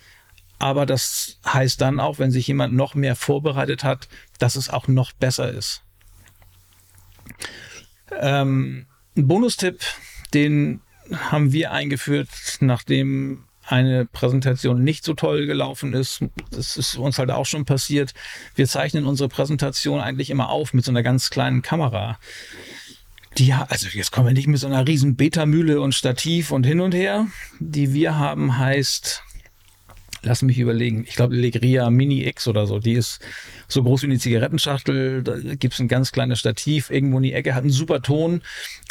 Aber das heißt dann auch, wenn sich jemand noch mehr vorbereitet hat, dass es auch noch besser ist. Ähm, ein Bonustipp den haben wir eingeführt, nachdem eine Präsentation nicht so toll gelaufen ist. Das ist uns halt auch schon passiert. Wir zeichnen unsere Präsentation eigentlich immer auf mit so einer ganz kleinen Kamera. Die, also jetzt kommen wir nicht mit so einer riesen Beta-Mühle und Stativ und hin und her. Die wir haben heißt lass mich überlegen, ich glaube Legria Mini X oder so, die ist so groß wie eine Zigarettenschachtel, da gibt es ein ganz kleines Stativ irgendwo in die Ecke, hat einen super Ton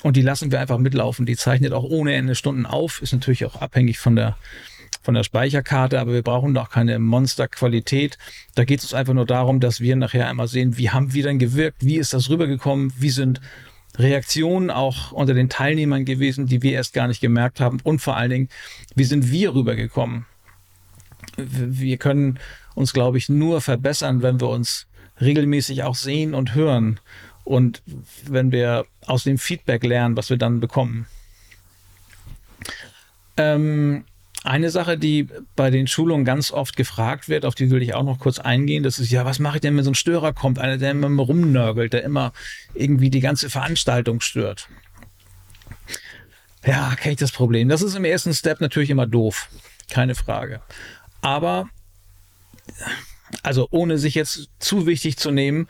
und die lassen wir einfach mitlaufen. Die zeichnet auch ohne Ende Stunden auf, ist natürlich auch abhängig von der von der Speicherkarte, aber wir brauchen auch keine Monsterqualität. Da geht es einfach nur darum, dass wir nachher einmal sehen, wie haben wir denn gewirkt, wie ist das rübergekommen, wie sind Reaktionen auch unter den Teilnehmern gewesen, die wir erst gar nicht gemerkt haben und vor allen Dingen, wie sind wir rübergekommen wir können uns, glaube ich, nur verbessern, wenn wir uns regelmäßig auch sehen und hören und wenn wir aus dem Feedback lernen, was wir dann bekommen. Ähm, eine Sache, die bei den Schulungen ganz oft gefragt wird, auf die will ich auch noch kurz eingehen, das ist ja, was mache ich denn, wenn so ein Störer kommt, einer, der immer rumnörgelt, der immer irgendwie die ganze Veranstaltung stört. Ja, kenne ich das Problem. Das ist im ersten Step natürlich immer doof. Keine Frage. Aber, also ohne sich jetzt zu wichtig zu nehmen,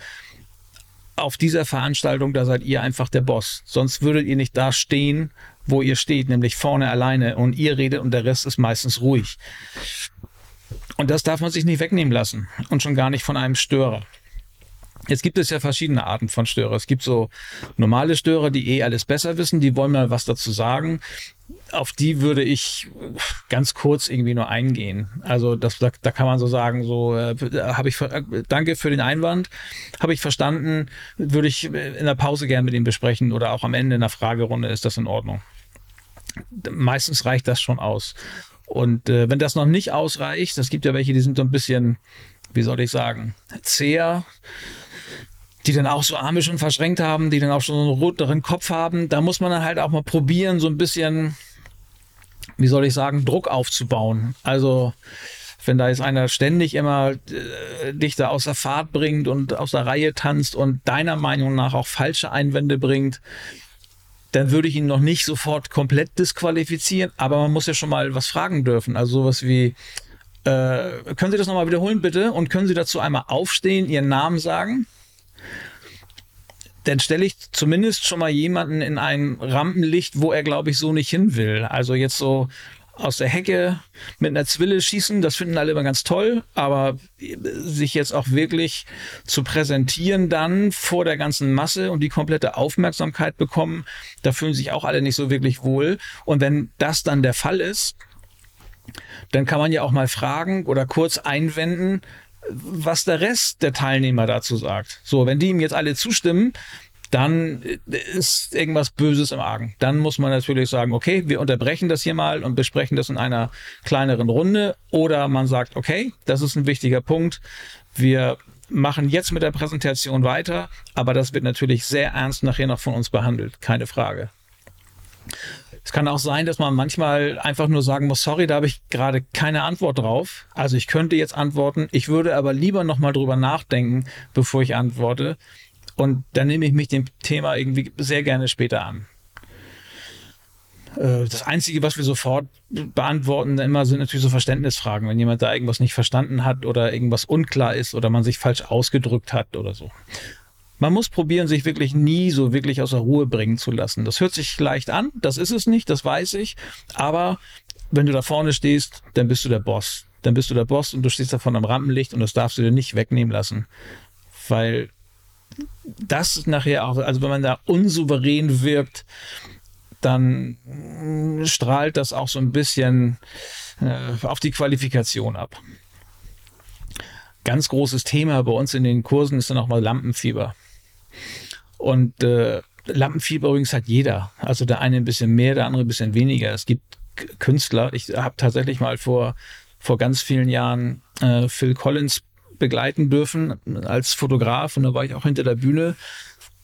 auf dieser Veranstaltung, da seid ihr einfach der Boss. Sonst würdet ihr nicht da stehen, wo ihr steht, nämlich vorne alleine und ihr redet und der Rest ist meistens ruhig. Und das darf man sich nicht wegnehmen lassen und schon gar nicht von einem Störer. Jetzt gibt es ja verschiedene Arten von Störer. Es gibt so normale Störer, die eh alles besser wissen, die wollen mal was dazu sagen. Auf die würde ich ganz kurz irgendwie nur eingehen. Also das, da, da kann man so sagen, so äh, habe ich äh, danke für den Einwand, habe ich verstanden, würde ich in der Pause gerne mit ihm besprechen oder auch am Ende in der Fragerunde ist das in Ordnung. Meistens reicht das schon aus. Und äh, wenn das noch nicht ausreicht, es gibt ja welche, die sind so ein bisschen, wie soll ich sagen, zäher, die dann auch so Arme schon verschränkt haben, die dann auch schon so einen roteren Kopf haben. Da muss man dann halt auch mal probieren, so ein bisschen, wie soll ich sagen, Druck aufzubauen. Also wenn da jetzt einer ständig immer äh, dich da aus der Fahrt bringt und aus der Reihe tanzt und deiner Meinung nach auch falsche Einwände bringt, dann würde ich ihn noch nicht sofort komplett disqualifizieren, aber man muss ja schon mal was fragen dürfen. Also sowas wie, äh, können Sie das nochmal wiederholen, bitte? Und können Sie dazu einmal aufstehen, Ihren Namen sagen? Dann stelle ich zumindest schon mal jemanden in ein Rampenlicht, wo er, glaube ich, so nicht hin will. Also jetzt so, aus der Hecke mit einer Zwille schießen, das finden alle immer ganz toll, aber sich jetzt auch wirklich zu präsentieren dann vor der ganzen Masse und die komplette Aufmerksamkeit bekommen, da fühlen sich auch alle nicht so wirklich wohl. Und wenn das dann der Fall ist, dann kann man ja auch mal fragen oder kurz einwenden, was der Rest der Teilnehmer dazu sagt. So, wenn die ihm jetzt alle zustimmen, dann ist irgendwas Böses im Argen. Dann muss man natürlich sagen, okay, wir unterbrechen das hier mal und besprechen das in einer kleineren Runde. Oder man sagt, okay, das ist ein wichtiger Punkt. Wir machen jetzt mit der Präsentation weiter, aber das wird natürlich sehr ernst nachher noch von uns behandelt, keine Frage. Es kann auch sein, dass man manchmal einfach nur sagen muss, sorry, da habe ich gerade keine Antwort drauf. Also ich könnte jetzt antworten, ich würde aber lieber nochmal drüber nachdenken, bevor ich antworte. Und dann nehme ich mich dem Thema irgendwie sehr gerne später an. Äh, das Einzige, was wir sofort beantworten, immer sind natürlich so Verständnisfragen, wenn jemand da irgendwas nicht verstanden hat oder irgendwas unklar ist oder man sich falsch ausgedrückt hat oder so. Man muss probieren, sich wirklich nie so wirklich aus der Ruhe bringen zu lassen. Das hört sich leicht an, das ist es nicht, das weiß ich. Aber wenn du da vorne stehst, dann bist du der Boss. Dann bist du der Boss und du stehst davon am Rampenlicht und das darfst du dir nicht wegnehmen lassen. Weil das nachher auch, also wenn man da unsouverän wirkt, dann strahlt das auch so ein bisschen äh, auf die Qualifikation ab. Ganz großes Thema bei uns in den Kursen ist dann auch mal Lampenfieber. Und äh, Lampenfieber übrigens hat jeder. Also der eine ein bisschen mehr, der andere ein bisschen weniger. Es gibt Künstler. Ich habe tatsächlich mal vor, vor ganz vielen Jahren äh, Phil Collins begleiten dürfen als Fotograf und da war ich auch hinter der Bühne.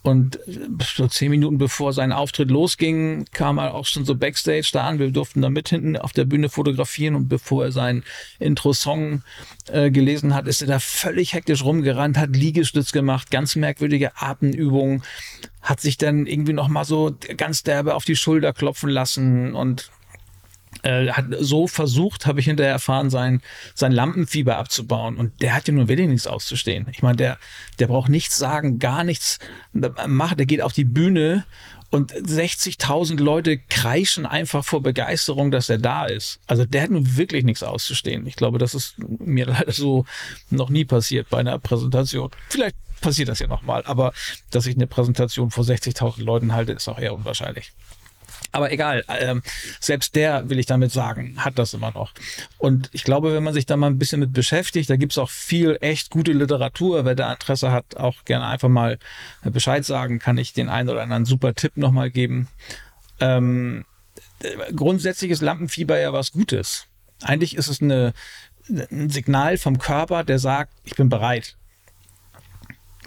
Und so zehn Minuten bevor sein Auftritt losging, kam er auch schon so Backstage da an. Wir durften da mit hinten auf der Bühne fotografieren und bevor er seinen Intro-Song äh, gelesen hat, ist er da völlig hektisch rumgerannt, hat Liegestütz gemacht, ganz merkwürdige Atemübungen, hat sich dann irgendwie nochmal so ganz derbe auf die Schulter klopfen lassen und hat so versucht, habe ich hinterher erfahren, sein, sein Lampenfieber abzubauen. Und der hat ja nur wenig nichts auszustehen. Ich meine, der, der braucht nichts sagen, gar nichts machen. Der geht auf die Bühne und 60.000 Leute kreischen einfach vor Begeisterung, dass er da ist. Also der hat nun wirklich nichts auszustehen. Ich glaube, das ist mir leider so noch nie passiert bei einer Präsentation. Vielleicht passiert das ja nochmal, aber dass ich eine Präsentation vor 60.000 Leuten halte, ist auch eher unwahrscheinlich. Aber egal, ähm, selbst der, will ich damit sagen, hat das immer noch. Und ich glaube, wenn man sich da mal ein bisschen mit beschäftigt, da gibt's auch viel echt gute Literatur. Wer da Interesse hat, auch gerne einfach mal Bescheid sagen, kann ich den einen oder anderen super Tipp nochmal geben. Ähm, grundsätzlich ist Lampenfieber ja was Gutes. Eigentlich ist es eine, ein Signal vom Körper, der sagt, ich bin bereit.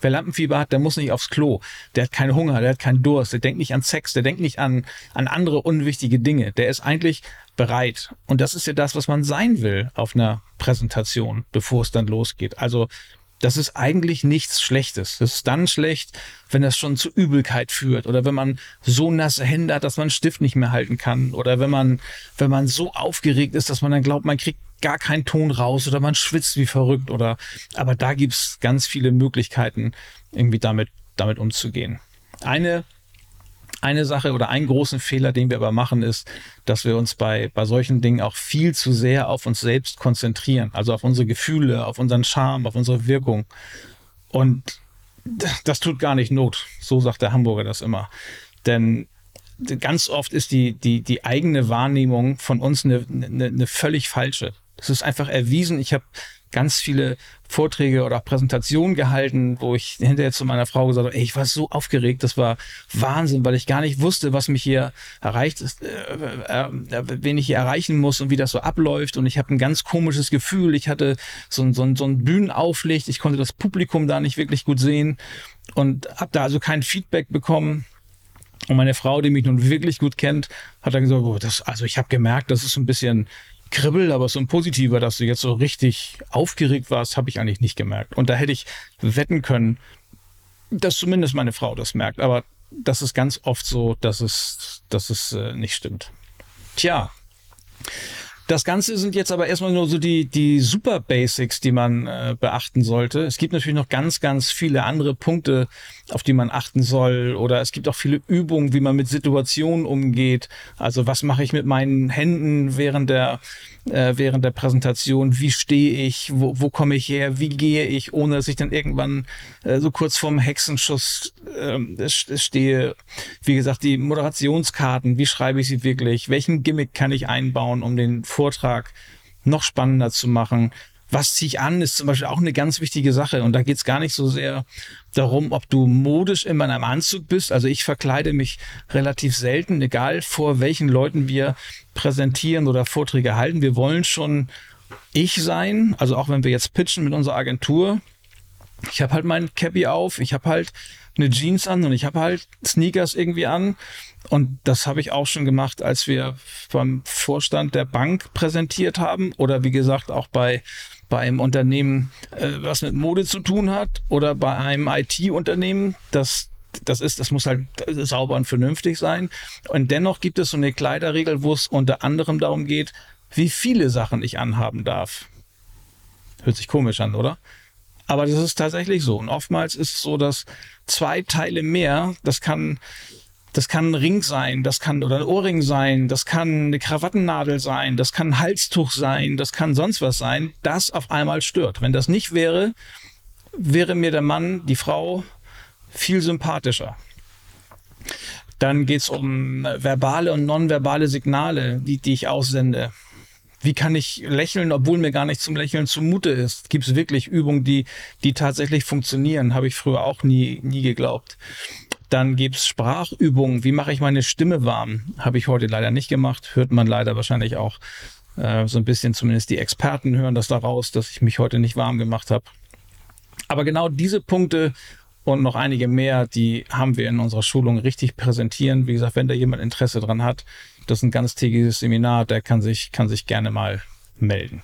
Wer Lampenfieber hat, der muss nicht aufs Klo. Der hat keinen Hunger, der hat keinen Durst, der denkt nicht an Sex, der denkt nicht an, an andere unwichtige Dinge. Der ist eigentlich bereit. Und das ist ja das, was man sein will auf einer Präsentation, bevor es dann losgeht. Also das ist eigentlich nichts Schlechtes. Das ist dann schlecht, wenn das schon zu Übelkeit führt oder wenn man so nasse Hände hat, dass man einen Stift nicht mehr halten kann oder wenn man, wenn man so aufgeregt ist, dass man dann glaubt, man kriegt gar keinen Ton raus oder man schwitzt wie verrückt oder, aber da gibt's ganz viele Möglichkeiten, irgendwie damit, damit umzugehen. Eine, eine Sache oder einen großen Fehler, den wir aber machen, ist, dass wir uns bei, bei solchen Dingen auch viel zu sehr auf uns selbst konzentrieren, also auf unsere Gefühle, auf unseren Charme, auf unsere Wirkung. Und das tut gar nicht Not. So sagt der Hamburger das immer. Denn ganz oft ist die, die, die eigene Wahrnehmung von uns eine, eine, eine völlig falsche. Das ist einfach erwiesen. Ich habe ganz viele Vorträge oder Präsentationen gehalten, wo ich hinterher zu meiner Frau gesagt habe, ey, ich war so aufgeregt, das war Wahnsinn, weil ich gar nicht wusste, was mich hier erreicht ist, äh, äh, wen ich hier erreichen muss und wie das so abläuft. Und ich habe ein ganz komisches Gefühl. Ich hatte so, ein so, ein so ein Bühnenauflicht, ich konnte das Publikum da nicht wirklich gut sehen und habe da also kein Feedback bekommen. Und meine Frau, die mich nun wirklich gut kennt, hat dann gesagt, oh, das, also ich habe gemerkt, das ist ein bisschen Kribbel, aber so ein positiver, dass du jetzt so richtig aufgeregt warst, habe ich eigentlich nicht gemerkt. Und da hätte ich wetten können, dass zumindest meine Frau das merkt. Aber das ist ganz oft so, dass es, dass es äh, nicht stimmt. Tja. Das Ganze sind jetzt aber erstmal nur so die, die Super Basics, die man äh, beachten sollte. Es gibt natürlich noch ganz, ganz viele andere Punkte, auf die man achten soll. Oder es gibt auch viele Übungen, wie man mit Situationen umgeht. Also was mache ich mit meinen Händen während der, äh, während der Präsentation? Wie stehe ich? Wo, wo komme ich her? Wie gehe ich, ohne dass ich dann irgendwann äh, so kurz vorm Hexenschuss äh, stehe? Wie gesagt, die Moderationskarten, wie schreibe ich sie wirklich? Welchen Gimmick kann ich einbauen, um den Vortrag noch spannender zu machen. Was ziehe ich an, ist zum Beispiel auch eine ganz wichtige Sache. Und da geht es gar nicht so sehr darum, ob du modisch in meinem Anzug bist. Also ich verkleide mich relativ selten, egal vor welchen Leuten wir präsentieren oder Vorträge halten. Wir wollen schon ich sein. Also auch wenn wir jetzt pitchen mit unserer Agentur. Ich habe halt mein Cappy auf, ich habe halt eine Jeans an und ich habe halt Sneakers irgendwie an. Und das habe ich auch schon gemacht, als wir beim Vorstand der Bank präsentiert haben oder wie gesagt auch bei bei einem Unternehmen, äh, was mit Mode zu tun hat oder bei einem IT-Unternehmen, das das ist, das muss halt sauber und vernünftig sein. Und dennoch gibt es so eine Kleiderregel, wo es unter anderem darum geht, wie viele Sachen ich anhaben darf. Hört sich komisch an, oder? Aber das ist tatsächlich so. Und oftmals ist es so, dass zwei Teile mehr, das kann, das kann ein Ring sein, das kann oder ein Ohrring sein, das kann eine Krawattennadel sein, das kann ein Halstuch sein, das kann sonst was sein, das auf einmal stört. Wenn das nicht wäre, wäre mir der Mann, die Frau viel sympathischer. Dann geht es um verbale und nonverbale Signale, die, die ich aussende wie kann ich lächeln, obwohl mir gar nicht zum Lächeln zumute ist? Gibt es wirklich Übungen, die, die tatsächlich funktionieren? Habe ich früher auch nie, nie geglaubt. Dann gibt's Sprachübungen. Wie mache ich meine Stimme warm? Habe ich heute leider nicht gemacht. Hört man leider wahrscheinlich auch äh, so ein bisschen, zumindest die Experten hören das daraus, dass ich mich heute nicht warm gemacht habe. Aber genau diese Punkte und noch einige mehr, die haben wir in unserer Schulung richtig präsentieren. Wie gesagt, wenn da jemand Interesse dran hat, das ist ein ganztägiges Seminar, der kann sich, kann sich gerne mal melden.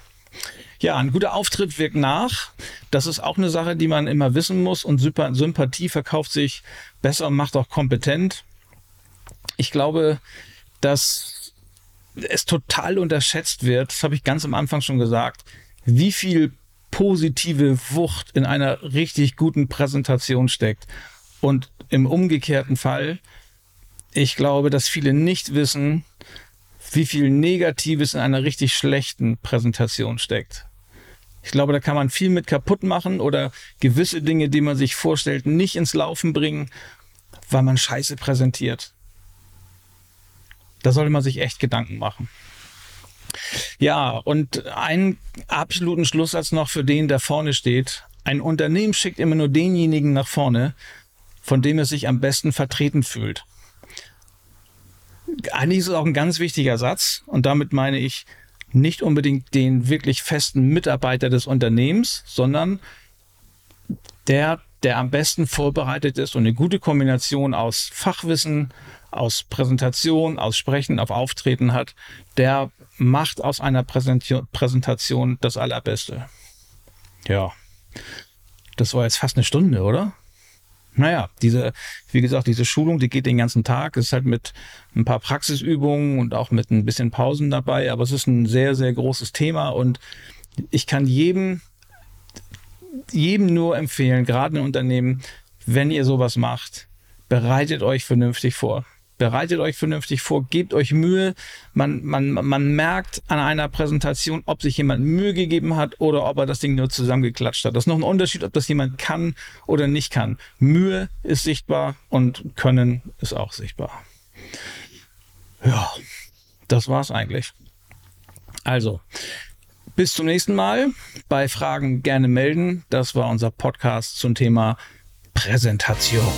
Ja, ein guter Auftritt wirkt nach. Das ist auch eine Sache, die man immer wissen muss. Und Sympathie verkauft sich besser und macht auch kompetent. Ich glaube, dass es total unterschätzt wird, das habe ich ganz am Anfang schon gesagt, wie viel positive Wucht in einer richtig guten Präsentation steckt. Und im umgekehrten Fall, ich glaube, dass viele nicht wissen, wie viel Negatives in einer richtig schlechten Präsentation steckt. Ich glaube, da kann man viel mit kaputt machen oder gewisse Dinge, die man sich vorstellt, nicht ins Laufen bringen, weil man scheiße präsentiert. Da sollte man sich echt Gedanken machen. Ja, und einen absoluten Schlusssatz noch für den, der vorne steht. Ein Unternehmen schickt immer nur denjenigen nach vorne, von dem es sich am besten vertreten fühlt. Eigentlich ist es auch ein ganz wichtiger Satz und damit meine ich nicht unbedingt den wirklich festen Mitarbeiter des Unternehmens, sondern der, der am besten vorbereitet ist und eine gute Kombination aus Fachwissen, aus Präsentation, aus Sprechen, auf Auftreten hat, der macht aus einer Präsentation das Allerbeste. Ja, das war jetzt fast eine Stunde, oder? Naja, diese, wie gesagt, diese Schulung, die geht den ganzen Tag. Es ist halt mit ein paar Praxisübungen und auch mit ein bisschen Pausen dabei, aber es ist ein sehr, sehr großes Thema und ich kann jedem, jedem nur empfehlen, gerade in Unternehmen, wenn ihr sowas macht, bereitet euch vernünftig vor bereitet euch vernünftig vor, gebt euch Mühe. Man, man, man merkt an einer Präsentation, ob sich jemand Mühe gegeben hat oder ob er das Ding nur zusammengeklatscht hat. Das ist noch ein Unterschied, ob das jemand kann oder nicht kann. Mühe ist sichtbar und Können ist auch sichtbar. Ja, das war's eigentlich. Also, Bis zum nächsten Mal. Bei Fragen gerne melden. Das war unser Podcast zum Thema Präsentation.